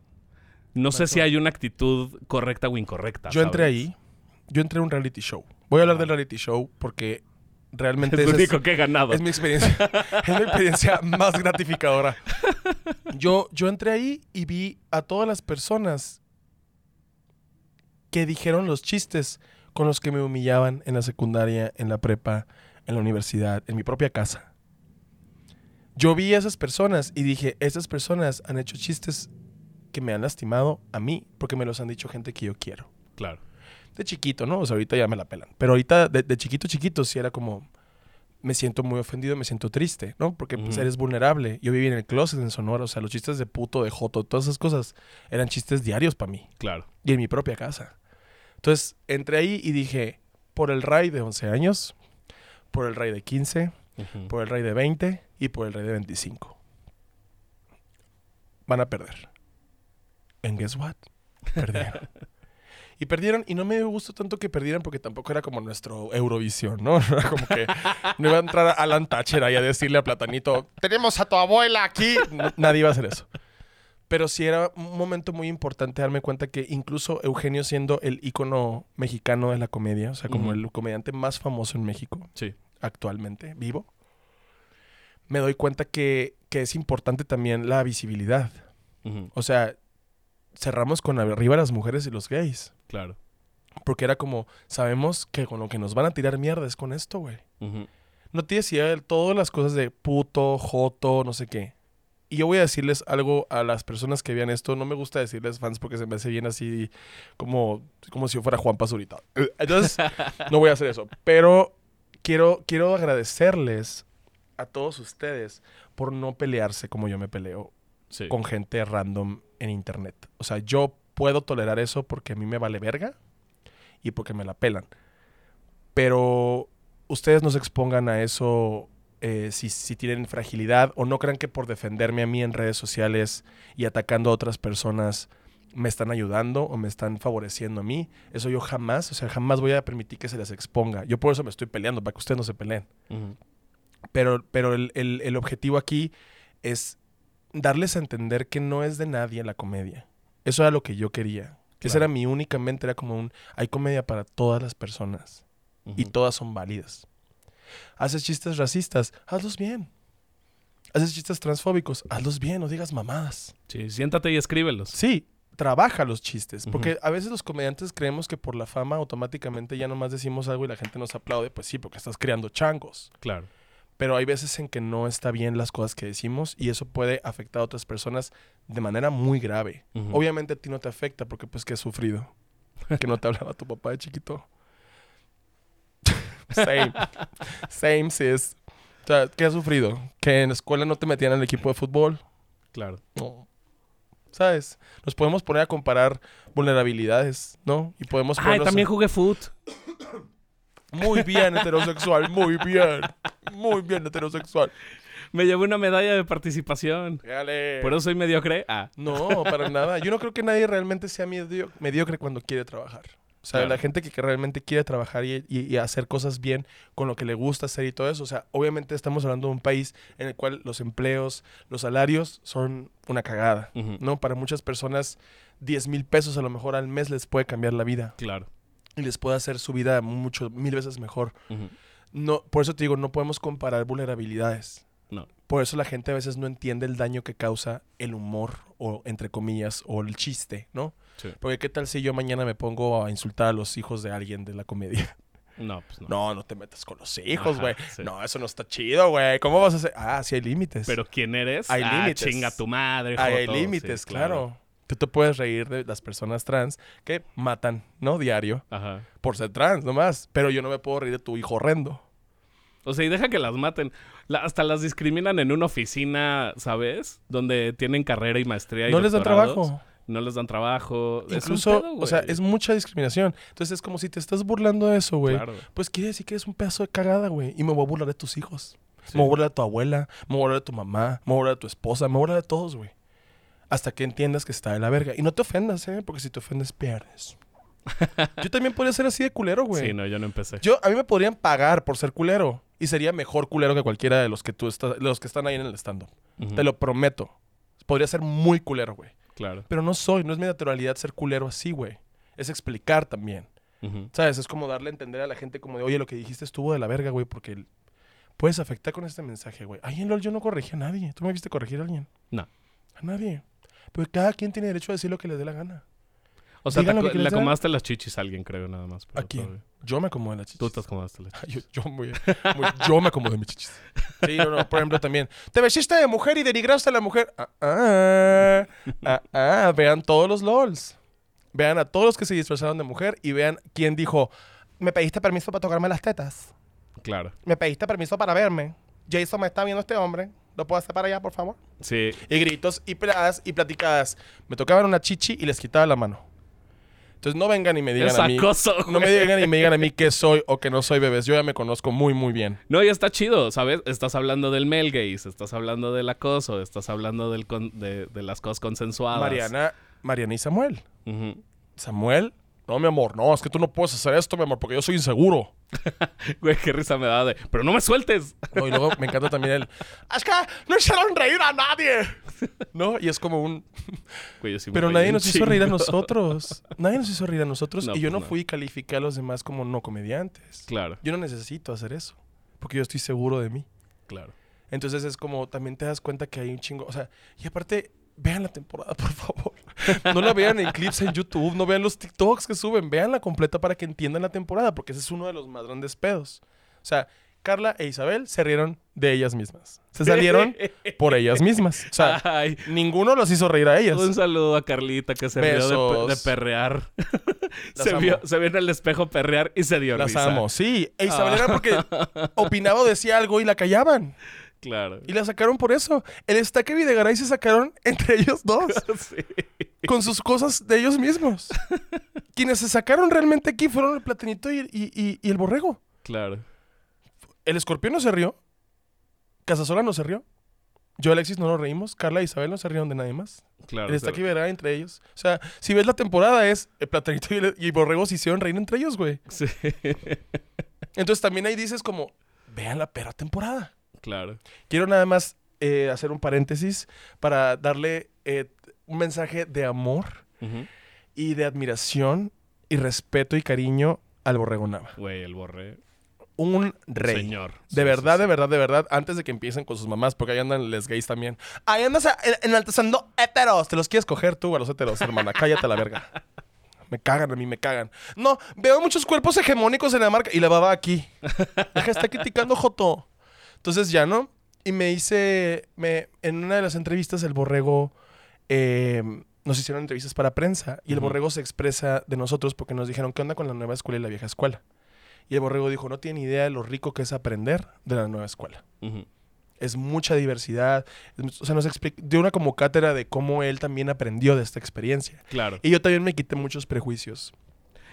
No sé si hay una actitud correcta o incorrecta. Yo entré ahí, yo entré a un reality show. Voy a hablar del reality show porque realmente Es lo único que he ganado. Es mi experiencia. es mi experiencia más gratificadora. Yo, yo entré ahí y vi a todas las personas que dijeron los chistes con los que me humillaban en la secundaria, en la prepa, en la universidad, en mi propia casa. Yo vi a esas personas y dije, esas personas han hecho chistes que me han lastimado a mí porque me los han dicho gente que yo quiero Claro. de chiquito, ¿no? O sea, ahorita ya me la pelan. Pero ahorita, de, de chiquito, chiquito, sí era como, me siento muy ofendido, me siento triste, ¿no? Porque pues eres vulnerable. Yo viví en el closet en Sonora, o sea, los chistes de puto, de joto, todas esas cosas eran chistes diarios para mí. Claro. Y en mi propia casa. Entonces, entré ahí y dije, por el Ray de 11 años, por el Ray de 15, Ujú. por el Ray de 20 y por el Ray de 25. Van a perder. And guess what? Perdieron. y perdieron, y no me dio gusto tanto que perdieran porque tampoco era como nuestro Eurovisión, ¿no? No Era como que no iba a entrar Alan Thatcher ahí a decirle a Platanito, tenemos a tu abuela aquí. No, nadie iba a hacer eso. Pero sí era un momento muy importante darme cuenta que incluso Eugenio siendo el ícono mexicano de la comedia, o sea, como el comediante más famoso en México, Sí. actualmente, vivo, me doy cuenta que, que es importante también la visibilidad. O sea, cerramos con arriba las mujeres y los gays. Claro. Porque era como, sabemos que con lo que nos van a tirar mierda es con esto, güey. No te decía todas las cosas de puto, joto, no sé qué. Y yo voy a decirles algo a las personas que vean esto. No me gusta decirles fans porque se me hace bien así como, como si yo fuera Juan Pazurita. Entonces, no voy a hacer eso. Pero quiero, quiero agradecerles a todos ustedes por no pelearse como yo me peleo Sí. con gente random en internet. O sea, yo puedo tolerar eso porque a mí me vale verga y porque me la pelan. Pero ustedes no se expongan a eso eh, si, si tienen fragilidad o no crean que por defenderme a mí en redes sociales y atacando a otras personas me están ayudando o me están favoreciendo a mí. Eso yo jamás, o sea, jamás voy a permitir que se les exponga. Yo por eso me estoy peleando, para que ustedes no se peleen. Pero, pero el, el- el objetivo aquí es darles a entender que no es de nadie la comedia. Eso era lo que yo quería. Esa Claro. era mi única mente, era como un, hay comedia para todas las personas y todas son válidas. Haces chistes racistas, hazlos bien. Haces chistes transfóbicos, hazlos bien, no digas mamadas. Sí, siéntate y escríbelos. Sí, trabaja los chistes, porque a veces los comediantes creemos que por la fama automáticamente ya nomás decimos algo y la gente nos aplaude, pues sí, porque estás creando changos. Claro. Pero hay veces en que no está bien las cosas que decimos y eso puede afectar a otras personas de manera muy grave. Obviamente a ti no te afecta porque pues que has sufrido. Que no te hablaba tu papá de chiquito. Same. Same, sis. O sea, ¿qué has sufrido? Que en la escuela no te metían en el equipo de fútbol. Claro. No. ¿Sabes? Nos podemos poner a comparar vulnerabilidades, ¿no? Y podemos Ay, también a- jugué foot. Muy bien, heterosexual. Muy bien. Muy bien, heterosexual. Me llevé una medalla de participación. Dale. Por eso soy mediocre. Ah, No, para nada. Yo no creo que nadie realmente sea medio- mediocre cuando quiere trabajar. O sea, Claro. la gente que, que realmente quiere trabajar y, y- y hacer cosas bien con lo que le gusta hacer y todo eso. O sea, obviamente estamos hablando de un país en el cual los empleos, los salarios son una cagada. ¿No? Para muchas personas, 10 mil pesos a lo mejor al mes les puede cambiar la vida claro. y les puede hacer su vida mucho, mil veces mejor. No, por eso te digo, no podemos comparar vulnerabilidades. No. Por eso la gente a veces no entiende el daño que causa el humor o entre comillas o el chiste, ¿no? Sí. Porque qué tal si yo mañana me pongo a insultar a los hijos de alguien de la comedia. No, pues no. No, no te metas con los hijos, güey. sí. No, eso no está chido, güey. ¿Cómo vas a hacer? Ah, sí hay límites. Pero ¿quién eres? Hay Ah, límites. Chinga tu madre. Ahí hay límites, Sí, claro. Tú te puedes reír de las personas trans que matan, ¿no? Diario. Ajá. Por ser trans, nomás. Pero yo no me puedo reír de tu hijo horrendo. O sea, y deja que las maten. La- hasta las discriminan en una oficina, ¿sabes? Donde tienen carrera y maestría y No les doctorados. trabajo. No les dan trabajo. Incluso, pedo, o sea, es mucha discriminación. Entonces es como si te estás burlando de eso, güey. Claro. Pues quiere decir que eres un pedazo de cagada, güey. Y me voy a burlar de tus hijos. Sí. Me voy a burlar de tu abuela. Me voy a burlar de tu mamá. Me voy a burlar de tu esposa. Me voy a burlar de todos, güey. Hasta que entiendas que está de la verga. Y no te ofendas, ¿eh? Porque si te ofendes, pierdes. Yo también podría ser así de culero, güey. Sí, no, yo no empecé. Yo, a mí me podrían pagar por ser culero. Y sería mejor culero que cualquiera de los que tú estás, los que están ahí en el stand-up. Te lo prometo. Podría ser muy culero, güey. Claro. Pero no soy, no es mi naturalidad ser culero así, güey. Es explicar también. ¿Sabes? Es como darle a entender a la gente como de, oye, lo que dijiste estuvo de la verga, güey, porque puedes afectar con este mensaje, güey. Ay, en LOL yo no corregí a nadie. ¿Tú me viste corregir a alguien? No. A nadie. Pero cada quien tiene derecho a decir lo que le dé la gana. O sea, te Digan que le acomodaste las chichis a alguien, creo, nada más. ¿A quién? todavía- Yo me acomodo en la chichis. Tú te acomodaste las chichis. yo, yo, muy, muy- yo me acomodo en mis chichis. Sí, no, no, por ejemplo, también. Te vestiste de mujer y denigraste a la mujer. Ah, ah, ah, ah, vean todos los LOLs. Vean a todos los que se disfrazaron de mujer y vean quién dijo, me pediste permiso para tocarme las tetas. Claro. Me pediste permiso para verme. Jason me está viendo este hombre. ¿Lo puedo hacer para allá, por favor? Sí. Y gritos y peladas y platicadas. Me tocaban una chichi y les quitaba la mano. Entonces no vengan y me digan Es a mí. acoso, No me digan y me digan a mí que soy o que no soy bebés. Yo ya me conozco muy, muy bien. No, y está chido, ¿sabes? Estás hablando del male gaze, estás hablando del acoso, estás hablando del con- de, de las cosas consensuadas. Mariana, Mariana y Samuel. Samuel, no, mi amor, no, es que tú no puedes hacer esto, mi amor, porque yo soy inseguro. Güey, qué risa me da de. Pero no me sueltes. No, y luego me encanta también el. Es que no hicieron reír a nadie. ¿No? Y es como un. Güey, yo sí me Pero reí nadie un nos hizo reír a chingo. nosotros. Nadie nos hizo reír a nosotros. No, y yo pues no no. fui y califiqué a los demás como no comediantes. Claro, Yo no necesito hacer eso. Porque yo estoy seguro de mí. claro. Entonces es como, también te das cuenta que hay un chingo, o sea, y aparte, vean la temporada, por favor. No la vean en clips en YouTube, no vean los TikToks que suben, vean la completa para que entiendan la temporada, porque ese es uno de los más grandes pedos. O sea, Carla e Isabel se rieron de ellas mismas. Se salieron por ellas mismas. O sea, Ay, ninguno los hizo reír a ellas. un saludo a Carlita que se rió de, pe- Besos. de perrear. Se, vio, se vio en el espejo perrear y se dio Las risa. amo, sí. E Isabel Ah. era porque opinaba o decía algo y la callaban. Claro. Y la sacaron por eso. El Estaque y Videgaray se sacaron entre ellos dos. Sí. con sus cosas de ellos mismos. Quienes se sacaron realmente aquí fueron el platanito y, y- y- y el borrego. Claro. El escorpión no se rió. Casasola no se rió. Yo, Alexis, no nos reímos. Carla e Isabel no se rieron de nadie más. Claro. el Estaque y. Videgaray entre ellos. O sea, si ves la temporada es el platanito y el, y el borrego se hicieron reír entre ellos, güey. Sí. Entonces también ahí dices como, vean la perra temporada. Claro. Quiero nada más eh, hacer un paréntesis para darle eh, un mensaje de amor y de admiración y respeto y cariño al Borrego Nava. Güey, el borré. Un rey. Señor. De Sí, verdad, sí, de verdad, de verdad, antes de que empiecen con sus mamás, porque ahí andan les gays también. Ahí andas enaltezando heteros. Te los quieres coger tú a los heteros, hermana. Cállate a la verga. Me cagan a mí, me cagan. No, veo muchos cuerpos hegemónicos en la marca. Y la baba aquí. Deja de estar criticando Joto. Entonces ya, ¿no? Y me hice. Me, en una de las entrevistas, el borrego. eh, nos hicieron entrevistas para prensa. Y el borrego se expresa de nosotros porque nos dijeron: ¿Qué onda con la nueva escuela y la vieja escuela? Y el borrego dijo: No tiene idea de lo rico que es aprender de la nueva escuela. Es mucha diversidad. Es- O sea, nos dio una como cátedra de cómo él también aprendió de esta experiencia. Claro. Y yo también me quité muchos prejuicios.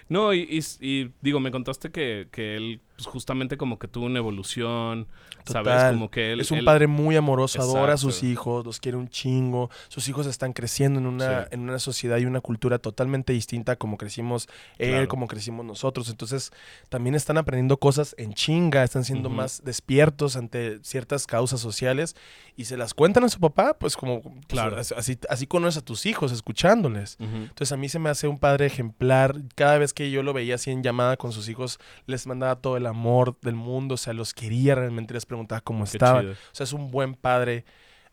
No, y, y- y digo, me contaste que, que él pues, justamente como que tuvo una evolución, ¿sabes? Total. Como que él... es un él- padre muy amoroso, adora a sus hijos, los quiere un chingo. Sus hijos están creciendo en una, Sí. en una sociedad y una cultura totalmente distinta como crecimos él, Claro. como crecimos nosotros. Entonces, también están aprendiendo cosas en chinga, están siendo más despiertos ante ciertas causas sociales y se las cuentan a su papá, pues como, pues, Claro. así, así conoces a tus hijos, escuchándoles. Entonces a mí se me hace un padre ejemplar. Cada vez que yo lo veía así en llamada con sus hijos, les mandaba todo el amor del mundo, o sea, los quería realmente, les preguntaba cómo Qué estaban. chido. O sea, es un buen padre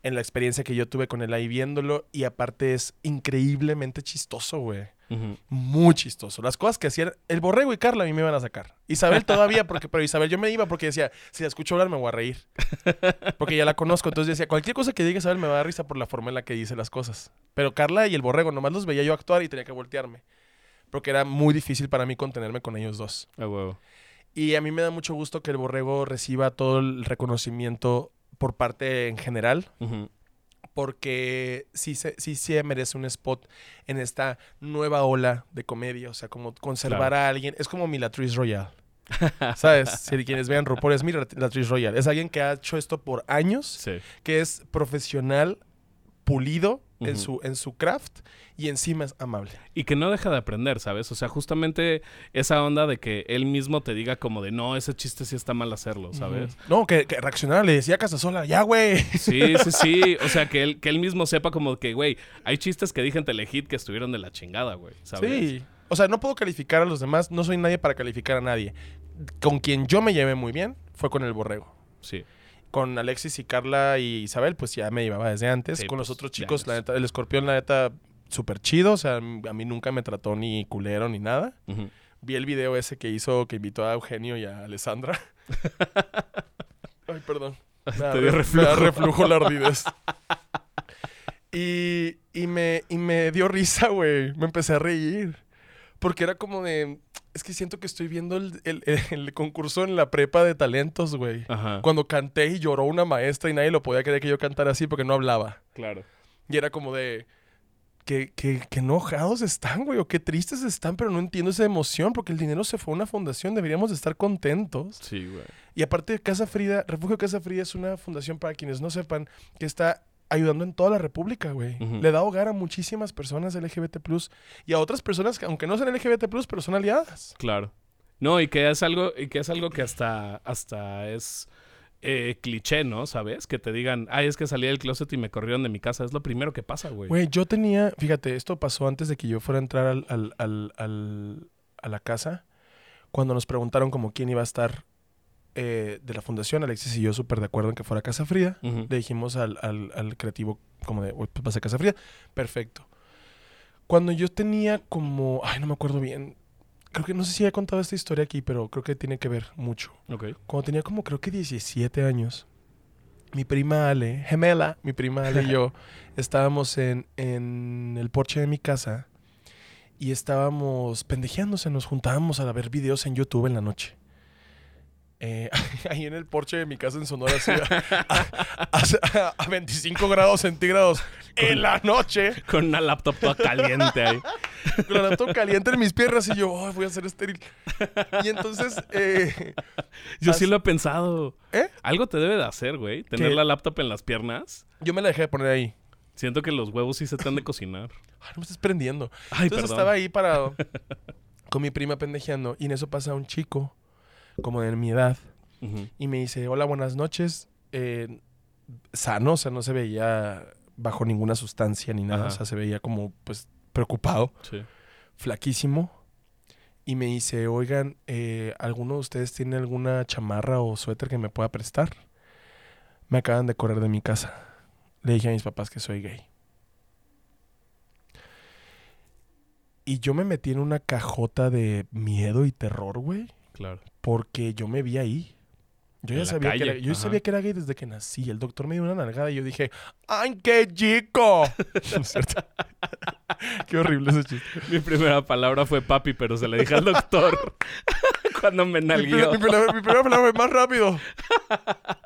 en la experiencia que yo tuve con él ahí viéndolo y aparte es increíblemente chistoso, güey. Ujú. Muy chistoso. Las cosas que hacían el borrego y Carla a mí me iban a sacar. Isabel todavía, porque, pero Isabel yo me iba porque decía, si la escucho hablar me voy a reír. Porque ya la conozco. Entonces decía, cualquier cosa que diga Isabel me va a dar risa por la forma en la que dice las cosas. Pero Carla y el borrego, nomás los veía yo actuar y tenía que voltearme. Porque era muy difícil para mí contenerme con ellos dos. A huevo. Y a mí me da mucho gusto que el borrego reciba todo el reconocimiento por parte en general porque sí se, sí se merece un spot en esta nueva ola de comedia. O sea, como conservar a alguien. Es como mi Latrice Royale. ¿Sabes? Si quienes vean RuPaul es mi Latrice Royale. Es alguien que ha hecho esto por años, Sí. que es profesional, pulido en, su, en su craft y encima es amable. Y que no deja de aprender, ¿sabes? O sea, justamente esa onda de que él mismo te diga como de, no, ese chiste sí está mal hacerlo, ¿sabes? No, que, que reaccionara, le decía a Casasola, ya, güey. Sí, sí, sí. O sea, que él, que él mismo sepa como que, güey, hay chistes que dije en Telehit que estuvieron de la chingada, güey, ¿sabes? Sí. O sea, no puedo calificar a los demás, no soy nadie para calificar a nadie. Con quien yo me llevé muy bien fue con el borrego. Sí. Con Alexis y Carla y Isabel, pues ya me llevaba desde antes. Sí, con los pues, otros chicos, la neta, el escorpión, la neta, súper chido. O sea, a mí nunca me trató ni culero ni nada. Vi el video ese que hizo, que invitó a Eugenio y a Alessandra. Ay, perdón. Me Te dio me reflujo. reflujo la ardidez. Y, y, me, y me dio risa, güey. Me empecé a reír. Porque era como de... Es que siento que estoy viendo el, el- el concurso en la prepa de talentos, güey. Ajá. Cuando canté y lloró una maestra y nadie lo podía creer que yo cantara así porque no hablaba. Claro. Y era como de... Que, que, que enojados están, güey, o qué tristes están, pero no entiendo esa emoción porque el dinero se fue a una fundación, deberíamos de estar contentos. Sí, güey. Y aparte, Casa Frida, Refugio Casa Frida es una fundación para quienes no sepan que está ayudando en toda la República, güey. Le da hogar a muchísimas personas LGBT+, y a otras personas que, aunque no sean LGBT+, pero son aliadas. Claro. No, y que es algo, y que es algo que hasta, hasta es eh, cliché, ¿no? ¿Sabes? Que te digan, ay, es que salí del closet y me corrieron de mi casa. Es lo primero que pasa, güey. Güey, yo tenía, fíjate, esto pasó antes de que yo fuera a entrar al- al- al- a la casa, cuando nos preguntaron como quién iba a estar eh, de la fundación, Alexis y yo súper de acuerdo en que fuera Casa Fría. Ujú. Le dijimos al, al- al creativo como de, "Oye, pues vas a Casa Fría. Perfecto. Cuando yo tenía como, ay, no me acuerdo bien. Creo que no sé si he contado esta historia aquí, pero creo que tiene que ver mucho. Ok. Cuando tenía como creo que 17 años, mi prima Ale, gemela, mi prima Ale y yo, estábamos en, en el porche de mi casa y estábamos pendejeándose, nos juntábamos a ver videos en YouTube en la noche. Eh, ahí en el porche de mi casa en Sonora, así, a, a- a 25 grados centígrados en la noche, Con una laptop toda caliente ahí. con la laptop caliente en mis piernas y yo, "Ay, voy a ser estéril. Y entonces, eh, Yo sí lo he pensado. ¿Eh? Algo te debe de hacer, güey. Tener ¿Qué? la laptop en las piernas. yo me la dejé de poner ahí. Siento que los huevos sí se te han de cocinar. Ay, no me estás prendiendo. Ay, Entonces perdón. estaba ahí parado con mi prima pendejeando y en eso pasa un chico como de mi edad y me dice, hola, buenas noches. Eh, sano, o sea, no se veía bajo ninguna sustancia ni nada, Ajá. o sea, se veía como pues preocupado, Sí. flaquísimo. Y me dice, oigan, eh, ¿alguno de ustedes tiene alguna chamarra o suéter que me pueda prestar? Me acaban de correr de mi casa. Le dije a mis papás que soy gay. Y yo me metí en una cajota de miedo y terror, güey. Claro. Porque yo me vi ahí. Yo ya En sabía que era, yo ajá. sabía que era gay desde que nací. El doctor me dio una nalgada y yo dije, ¡ay, qué chico! Qué horrible ese chiste. Mi primera palabra fue papi, pero se le dije al doctor cuando me primer- mi primera- mi primera palabra fue más rápido.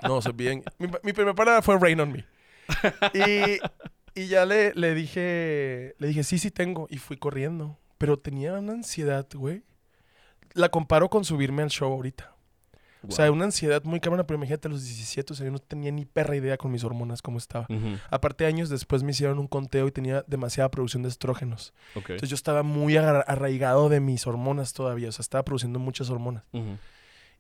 No, soy bien. Mi, mi primera palabra fue rain on me. Y, y ya le, le dije, le dije, sí, sí tengo. Y fui corriendo. Pero tenía una ansiedad, güey. La comparo con subirme al show ahorita. O sea, una ansiedad muy cabrona, pero imagínate a los 17, o sea, yo no tenía ni perra idea con mis hormonas cómo estaba. Ujú. Aparte, años después me hicieron un conteo y tenía demasiada producción de estrógenos. Entonces yo estaba muy arraigado de mis hormonas todavía, o sea, estaba produciendo muchas hormonas.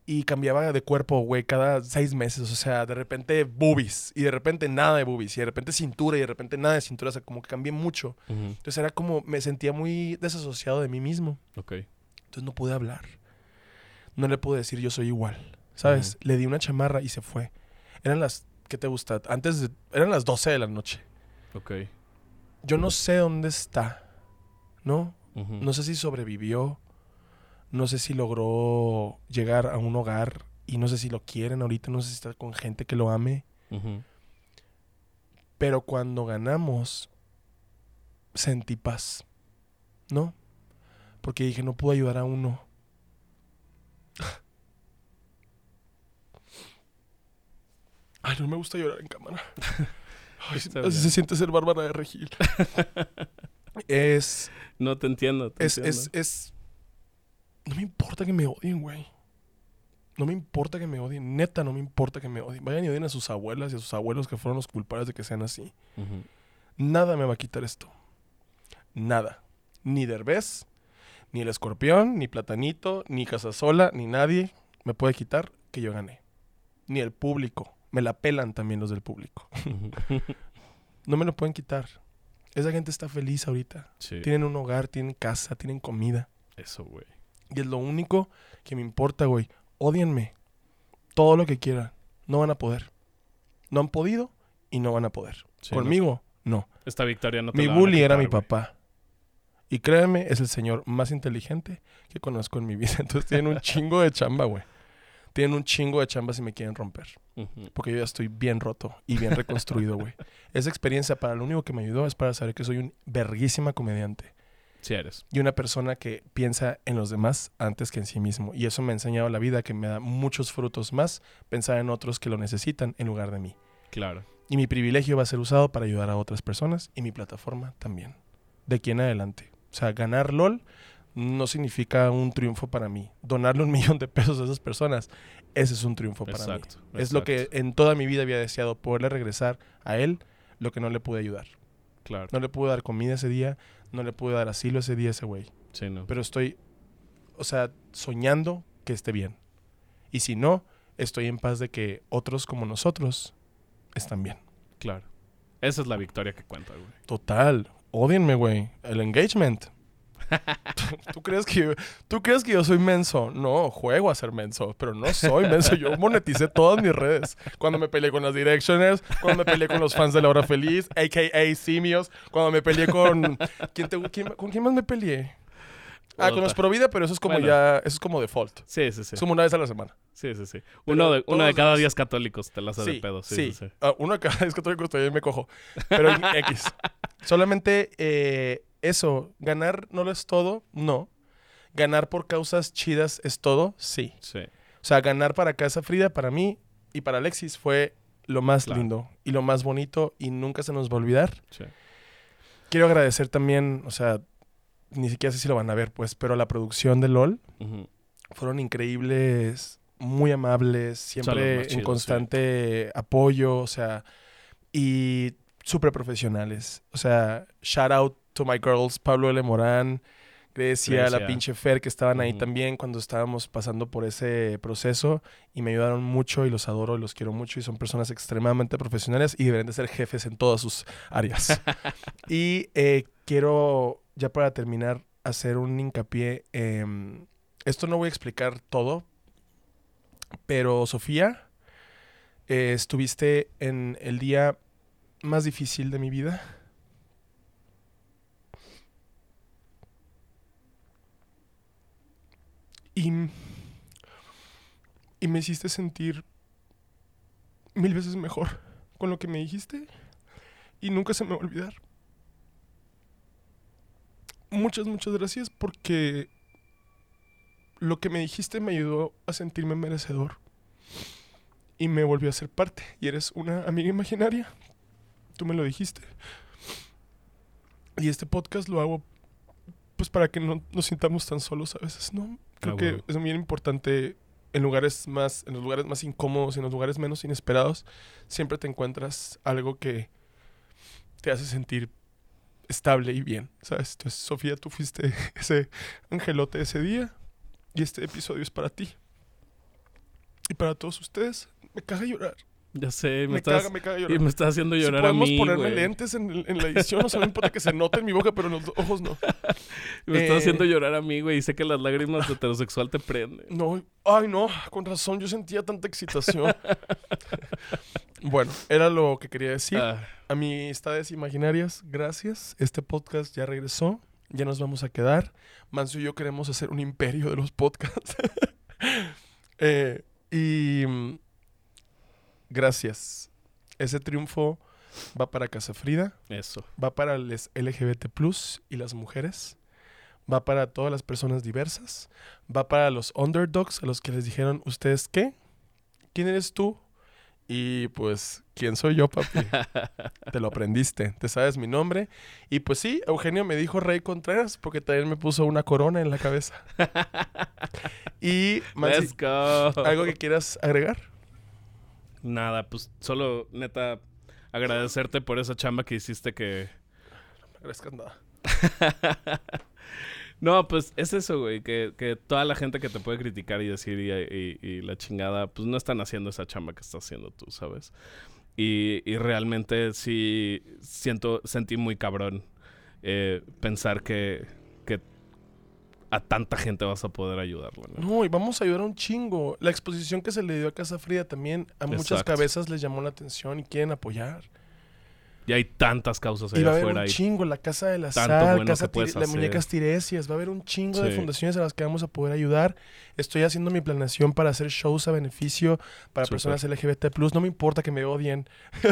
Y cambiaba de cuerpo, güey, cada seis meses. O sea, de repente boobies, y de repente nada de boobies, y de repente cintura, y de repente nada de cintura. O sea, como que cambié mucho. Entonces era como, me sentía muy desasociado de mí mismo. Ok. Entonces no pude hablar. No le pude decir yo soy igual. ¿Sabes? Le di una chamarra y se fue. Eran las, ¿qué te gusta? Antes de, eran las 12 de la noche. Ok. Yo no sé dónde está, ¿no? No sé si sobrevivió, no sé si logró llegar a un hogar y no sé si lo quieren ahorita, no sé si está con gente que lo ame, pero cuando ganamos sentí paz, ¿no? Porque dije, no puedo ayudar a uno. Ay, no me gusta llorar en cámara. Ay, así se siente ser Bárbara de Regil. es, No te entiendo. te es, entiendo. es, es... No me importa que me odien, güey. No me importa que me odien. Neta, no me importa que me odien. Vayan y odien a sus abuelas y a sus abuelos que fueron los culpables de que sean así. Nada me va a quitar esto. Nada. Ni Derbez, ni el escorpión, ni Platanito, ni Casasola, ni nadie me puede quitar que yo gané. Ni el público. Me la pelan también los del público. No me lo pueden quitar. Esa gente está feliz ahorita. Sí. Tienen un hogar, tienen casa, tienen comida. Eso, güey. Y es lo único que me importa, güey. Odienme. Todo lo que quieran. No van a poder. No han podido y no van a poder. Sí, Conmigo, no. no. Esta victoria no te Mi la van a bully era mi papá. Y créeme, es el señor más inteligente que conozco en mi vida. Entonces tienen un chingo de chamba, güey. Tienen un chingo de chamba si me quieren romper. Porque yo ya estoy bien roto y bien reconstruido, güey. Esa experiencia para lo único que me ayudó es para saber que soy un verguísima comediante. Sí eres. Y una persona que piensa en los demás antes que en sí mismo. Y eso me ha enseñado la vida que me da muchos frutos más pensar en otros que lo necesitan en lugar de mí. Claro. Y mi privilegio va a ser usado para ayudar a otras personas y mi plataforma también. De aquí en adelante. O sea, ganar LOL no significa un triunfo para mí. Donarle un millón de pesos a esas personas, ese es un triunfo para Exacto. mí. Es lo que en toda mi vida había deseado, poderle regresar a él lo que no le pude ayudar. Claro. No le pude dar comida ese día, no le pude dar asilo ese día a ese güey. Sí, no. Pero estoy, o sea, soñando que esté bien. Y si no, estoy en paz de que otros como nosotros están bien. Claro. Esa es la victoria que cuenta, güey. Total. Odienme, güey. El engagement. ¿Tú crees, que yo, ¿Tú crees que yo soy menso? No, juego a ser menso, pero no soy menso. Yo moneticé todas mis redes. Cuando me peleé con las Directioners, cuando me peleé con los fans de La Hora Feliz, a.k.a. Simios, cuando me peleé con... ¿quién te- ¿Con quién más me peleé? Ah, con los. Provida, pero eso es como Bueno. ya... Eso es como default. Sí, sí, sí. Es como una vez a la semana. Sí, sí, sí. Uno de, uno de cada diez católicos te la hace de pedo. Sí, sí, sí. Ah, uno de cada que estoy todavía me cojo. Pero en X. Solamente eh, eso. Ganar no lo es todo. No. Ganar por causas chidas es todo. Sí. Sí. O sea, ganar para Casa Frida, para mí y para Alexis fue lo más Claro. lindo y lo más bonito y nunca se nos va a olvidar. sí. Quiero agradecer también, o sea, ni siquiera sé si lo van a ver, pues, pero la producción de LOL fueron increíbles, muy amables, siempre más en constante apoyo, o sea, y súper profesionales. O sea, shout out to my girls, Pablo L. Morán, Grecia, la Grecia. pinche pinche Fer, que estaban ahí también cuando estábamos pasando por ese proceso y me ayudaron mucho y los adoro y los quiero mucho y son personas extremadamente profesionales y deben de ser jefes en todas sus áreas. y eh, quiero, ya para terminar, hacer un hincapié. esto no voy a explicar todo, pero Sofía, eh, estuviste en el día más difícil de mi vida. Y, me hiciste sentir mil veces mejor con lo que me dijiste y nunca se me va a olvidar. Muchas, muchas gracias porque lo que me dijiste me ayudó a sentirme merecedor y me volvió a ser parte. Y eres una amiga imaginaria. Tú me lo dijiste. Y este podcast lo hago pues para que no nos sintamos tan solos a veces, ¿no? Creo Ah, que es bien importante en lugares más, en los lugares más incómodos, en los lugares menos inesperados, siempre te encuentras algo que te hace sentir estable y bien, ¿sabes? Entonces, Sofía, tú fuiste ese angelote ese día y este episodio es para ti. Y para todos ustedes, me caga llorar. Ya sé, me, Me, estás, caga, me caga y llorar. me estás haciendo Si llorar a podemos mí, ponerme güey. lentes en, la edición, o sea, no importa que se note en mi boca, pero en los ojos no. Me estás Eh, haciendo llorar a mí, güey. Y sé que las lágrimas de heterosexual te prenden. No, ay no, con razón, yo sentía tanta excitación. bueno, era lo que quería decir. Ah, Amistades imaginarias, gracias. Este podcast ya regresó, ya nos vamos a quedar. Manso y yo queremos hacer un imperio de los podcasts. Eh, y gracias. Ese triunfo va para Casa Frida, eso. va para los LGBT y las mujeres, va para todas las personas diversas, va para los underdogs a los que les dijeron, ¿ustedes qué? ¿Quién eres tú? Y pues, ¿quién soy yo, papi? te lo aprendiste, te sabes mi nombre. Y pues sí, Eugenio me dijo Rey Contreras porque también me puso una corona en la cabeza. y, Let's go. ¿algo que quieras agregar? Nada, pues solo, neta, agradecerte por esa chamba que hiciste que... No agradezcas nada. No, pues es eso, güey, que, que toda la gente que te puede criticar y decir y, y- y la chingada, pues no están haciendo esa chamba que estás haciendo tú, ¿sabes? Y, y realmente sí siento, sentí muy cabrón eh, pensar que, que a tanta gente vas a poder ayudarlo, ¿no? No, y vamos a ayudar a un chingo. La exposición que se le dio a Casa Fría también a muchas cabezas les llamó la atención y quieren apoyar. Y hay tantas causas Y ahí va a haber afuera. un y- chingo, la Casa de la Sal, bueno Casa Tire- la. Muñecas Tiresias, va a haber un chingo de fundaciones a las que vamos a poder ayudar. Estoy haciendo mi planeación para hacer shows a beneficio para personas LGBT+. No me importa que me odien. de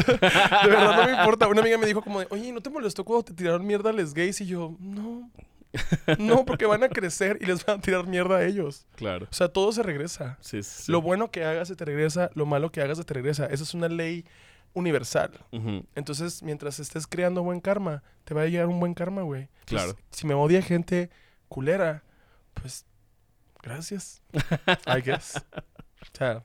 verdad, no me importa. Una amiga me dijo como de, oye, ¿no te molestó cuando te tiraron mierda a les gays? Y yo, no. No, porque van a crecer y les van a tirar mierda a ellos. Claro. O sea, todo se regresa. Sí. Lo bueno que hagas se te regresa, lo malo que hagas se te regresa. Esa es una ley universal. Entonces, mientras estés creando buen karma, te va a llegar un buen karma, güey. Entonces, Claro. Si me odia gente culera, pues gracias. I guess. O sea,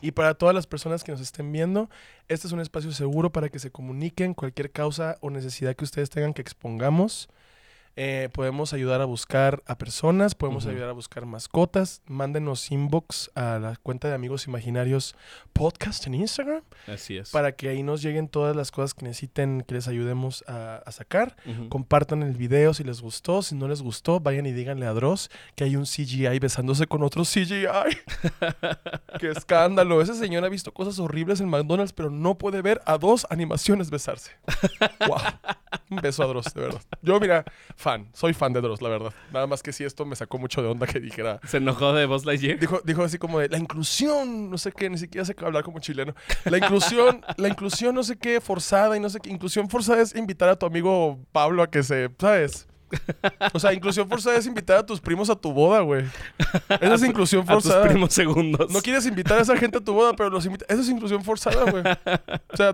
y para todas las personas que nos estén viendo, este es un espacio seguro para que se comuniquen cualquier causa o necesidad que ustedes tengan que expongamos. Eh, podemos ayudar a buscar a personas, podemos ayudar a buscar mascotas. Mándenos inbox a la cuenta de Amigos Imaginarios Podcast en Instagram Así es. para que ahí nos lleguen todas las cosas que necesiten que les ayudemos a, a sacar. Compartan el video si les gustó. Si no les gustó, vayan y díganle a Dross que hay un CGI besándose con otro CGI. ¡Qué escándalo! Ese señor ha visto cosas horribles en McDonald's, pero no puede ver a dos animaciones besarse. ¡Wow! Un beso a Dross, de verdad. Yo, mira, fan. Soy fan de Dross, la verdad. Nada más que si esto me sacó mucho de onda que dijera... Se enojó de Buzz Lightyear. Dijo, dijo así como de la inclusión, no sé qué, ni siquiera sé hablar como chileno. La inclusión, la inclusión no sé qué, forzada y no sé qué. Inclusión forzada es invitar a tu amigo Pablo a que se, ¿sabes? O sea, inclusión forzada es invitar a tus primos a tu boda, güey. Esa es inclusión A tus forzada. primos segundos. No quieres invitar a esa gente a tu boda, pero los invita. Eso es inclusión forzada, güey. O sea,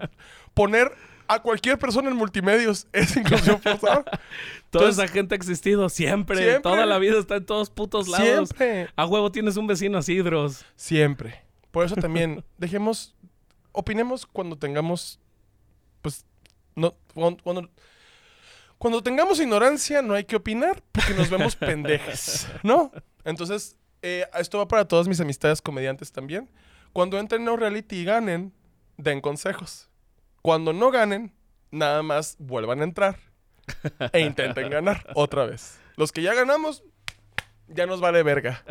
poner a cualquier persona en multimedios es inclusión forzada. Toda entonces- esa gente ha existido siempre. Siempre. Toda la vida está en todos putos lados. Siempre. A huevo tienes un vecino así, Dross. Siempre. Por eso también dejemos, opinemos cuando tengamos, pues, no, cuando, cuando, cuando tengamos ignorancia no hay que opinar porque nos vemos pendejes, ¿no? Entonces, eh, esto va para todas mis amistades comediantes también. Cuando entren a un reality y ganen, den consejos. Cuando no ganen, nada más vuelvan a entrar e intenten ganar otra vez. Los que ya ganamos, ya nos vale verga.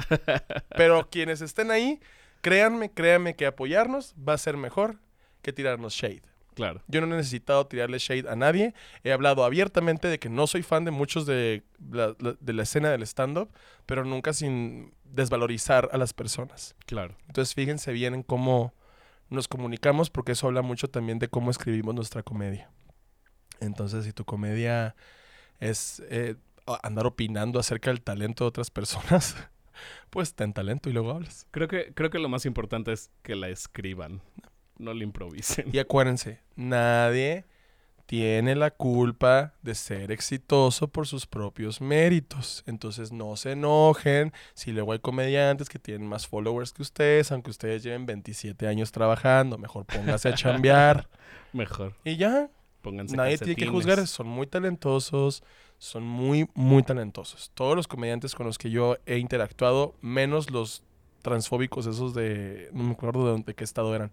Pero quienes estén ahí, créanme, créanme que apoyarnos va a ser mejor que tirarnos shade. Claro. Yo no he necesitado tirarle shade a nadie. He hablado abiertamente de que no soy fan de muchos de la, la- de la escena del stand-up, pero nunca sin desvalorizar a las personas. Claro. Entonces fíjense bien en cómo nos comunicamos, porque eso habla mucho también de cómo escribimos nuestra comedia. Entonces, si tu comedia es eh, andar opinando acerca del talento de otras personas, pues ten talento y luego hablas. Creo que, creo que lo más importante es que la escriban. No la improvisen. Y acuérdense, nadie tiene la culpa de ser exitoso por sus propios méritos. Entonces no se enojen si luego hay comediantes que tienen más followers que ustedes, aunque ustedes lleven 27 años trabajando. Mejor póngase a chambear. Mejor. Y ya, Pónganse nadie tiene que juzgar. Son muy talentosos, son muy, muy talentosos. Todos los comediantes con los que yo he interactuado, menos los transfóbicos esos de... No me acuerdo de, dónde, de qué estado eran.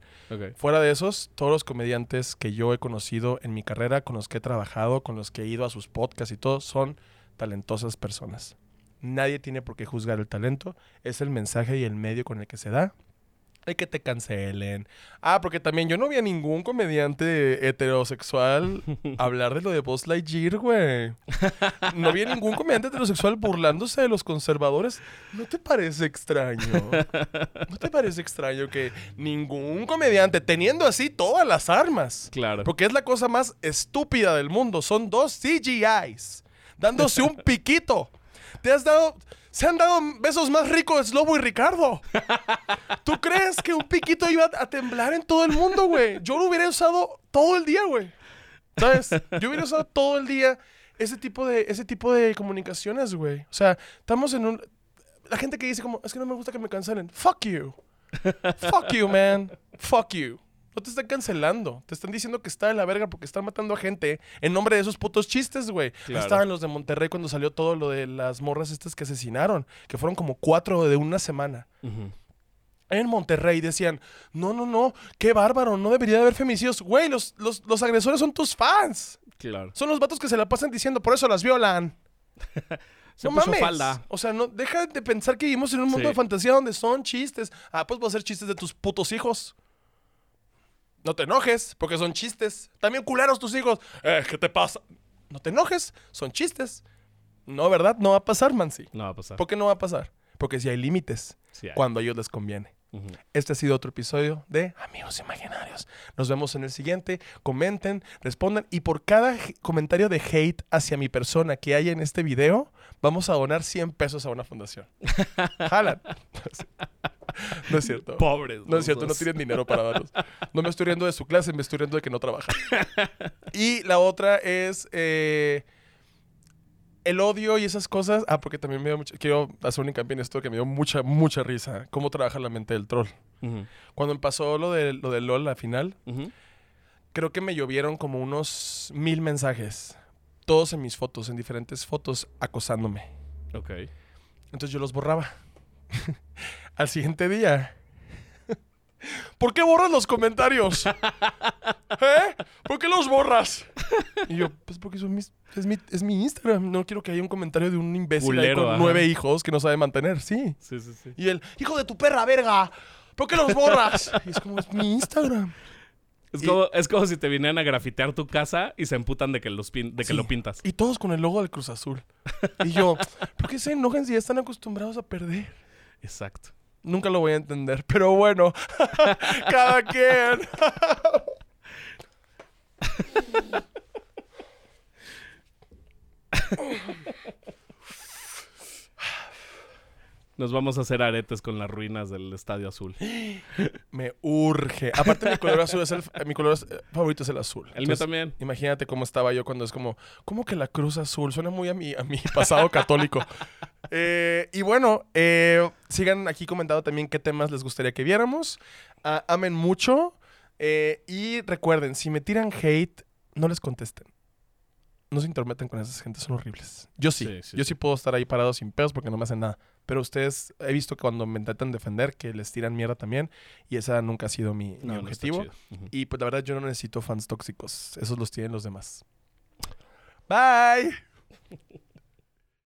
Fuera de esos, todos los comediantes que yo he conocido en mi carrera, con los que he trabajado, con los que he ido a sus podcasts y todo, son talentosas personas. Nadie tiene por qué juzgar el talento, es el mensaje y el medio con el que se da. Hay que te cancelen. Ah, porque también yo no vi a ningún comediante heterosexual hablar de lo de Buzz Lightyear, güey. No vi a ningún comediante heterosexual burlándose de los conservadores. ¿No te parece extraño? ¿No te parece extraño que ningún comediante, teniendo así todas las armas, Claro. porque es la cosa más estúpida del mundo, son dos CGIs, dándose un piquito. Te has dado... Se han dado besos más ricos Slobo y Ricardo. ¿Tú crees que un piquito iba a temblar en todo el mundo, güey? Yo lo hubiera usado todo el día, güey. ¿Sabes? Yo hubiera usado todo el día ese tipo de, ese tipo de comunicaciones, güey. O sea, estamos en un... La gente que dice como, es que no me gusta que me cancelen. Fuck you. Fuck you, man. Fuck you. No te están cancelando. Te están diciendo que está de la verga porque están matando a gente en nombre de esos putos chistes, güey. Claro. Estaban los de Monterrey cuando salió todo lo de las morras estas que asesinaron. Que fueron como cuatro de una semana. En Monterrey decían, no, no, no, qué bárbaro, no debería de haber femicidios. Güey, los, los, los agresores son tus fans. Claro. Son los vatos que se la pasan diciendo, por eso las violan. Se no mames. falda. O sea, no, deja de pensar que vivimos en un mundo Sí. de fantasía donde son chistes. Ah, pues voy a hacer chistes de tus putos hijos. No te enojes, porque son chistes. También culeros tus hijos. Eh, ¿qué te pasa? No te enojes, son chistes. No, ¿verdad? No va a pasar, Mansi. No va a pasar. ¿Por qué no va a pasar? Porque si hay límites, Sí hay. cuando a ellos les conviene. Este ha sido otro episodio de Amigos Imaginarios. Nos vemos en el siguiente. Comenten, respondan y por cada comentario de hate hacia mi persona que haya en este video, vamos a donar 100 pesos a una fundación. Jalan. No es cierto. Pobres. No es cierto, no tienen dinero para darlos. No me estoy riendo de su clase, me estoy riendo de que no trabaja. Y la otra es eh, el odio y esas cosas. Ah, porque también me dio mucho. Quiero hacer un hincapié en esto que me dio mucha, mucha risa. Cómo trabaja la mente del troll. Cuando pasó lo de, lo de LOL la final, creo que me llovieron como unos mil mensajes. Todos en mis fotos, en diferentes fotos, acosándome. Ok. Entonces yo los borraba. Al siguiente día. ¿Por qué borras los comentarios? ¿Eh? ¿Por qué los borras? Y yo, pues porque son mis- es, mi, es mi Instagram. No quiero que haya un comentario de un imbécil ahí con ajá. nueve hijos que no sabe mantener. Sí. Sí, sí, sí. Y él, hijo de tu perra, verga. ¿Por qué los borras? Y es como, es mi Instagram. Es, Y- como, es como si te vinieran a grafitear tu casa y se emputan de que, los pin- de que Sí. lo pintas. Y todos con el logo del Cruz Azul. Y yo, ¿por qué se enojan si ya están acostumbrados a perder? Exacto. Nunca lo voy a entender, pero bueno, cada quien. Nos vamos a hacer aretes con las ruinas del Estadio Azul. Me urge. Aparte, mi color azul es el, mi color favorito es el azul. El mío también. Imagínate cómo estaba yo cuando es como, ¿cómo que la cruz azul? Suena muy a mi, a mi pasado católico. Eh, y bueno, eh, sigan aquí comentando también qué temas les gustaría que viéramos. Ah, amen mucho. eh, y recuerden, si me tiran hate, no les contesten. No se intrometan con esas gentes, son horribles. Yo sí, Sí, sí, yo sí. sí puedo estar ahí parado sin pedos porque no me hacen nada. Pero ustedes, he visto que cuando me intentan defender, que les tiran mierda también. Y esa nunca ha sido mi, no objetivo. Y pues la verdad yo no necesito fans tóxicos. Esos los tienen los demás. Bye.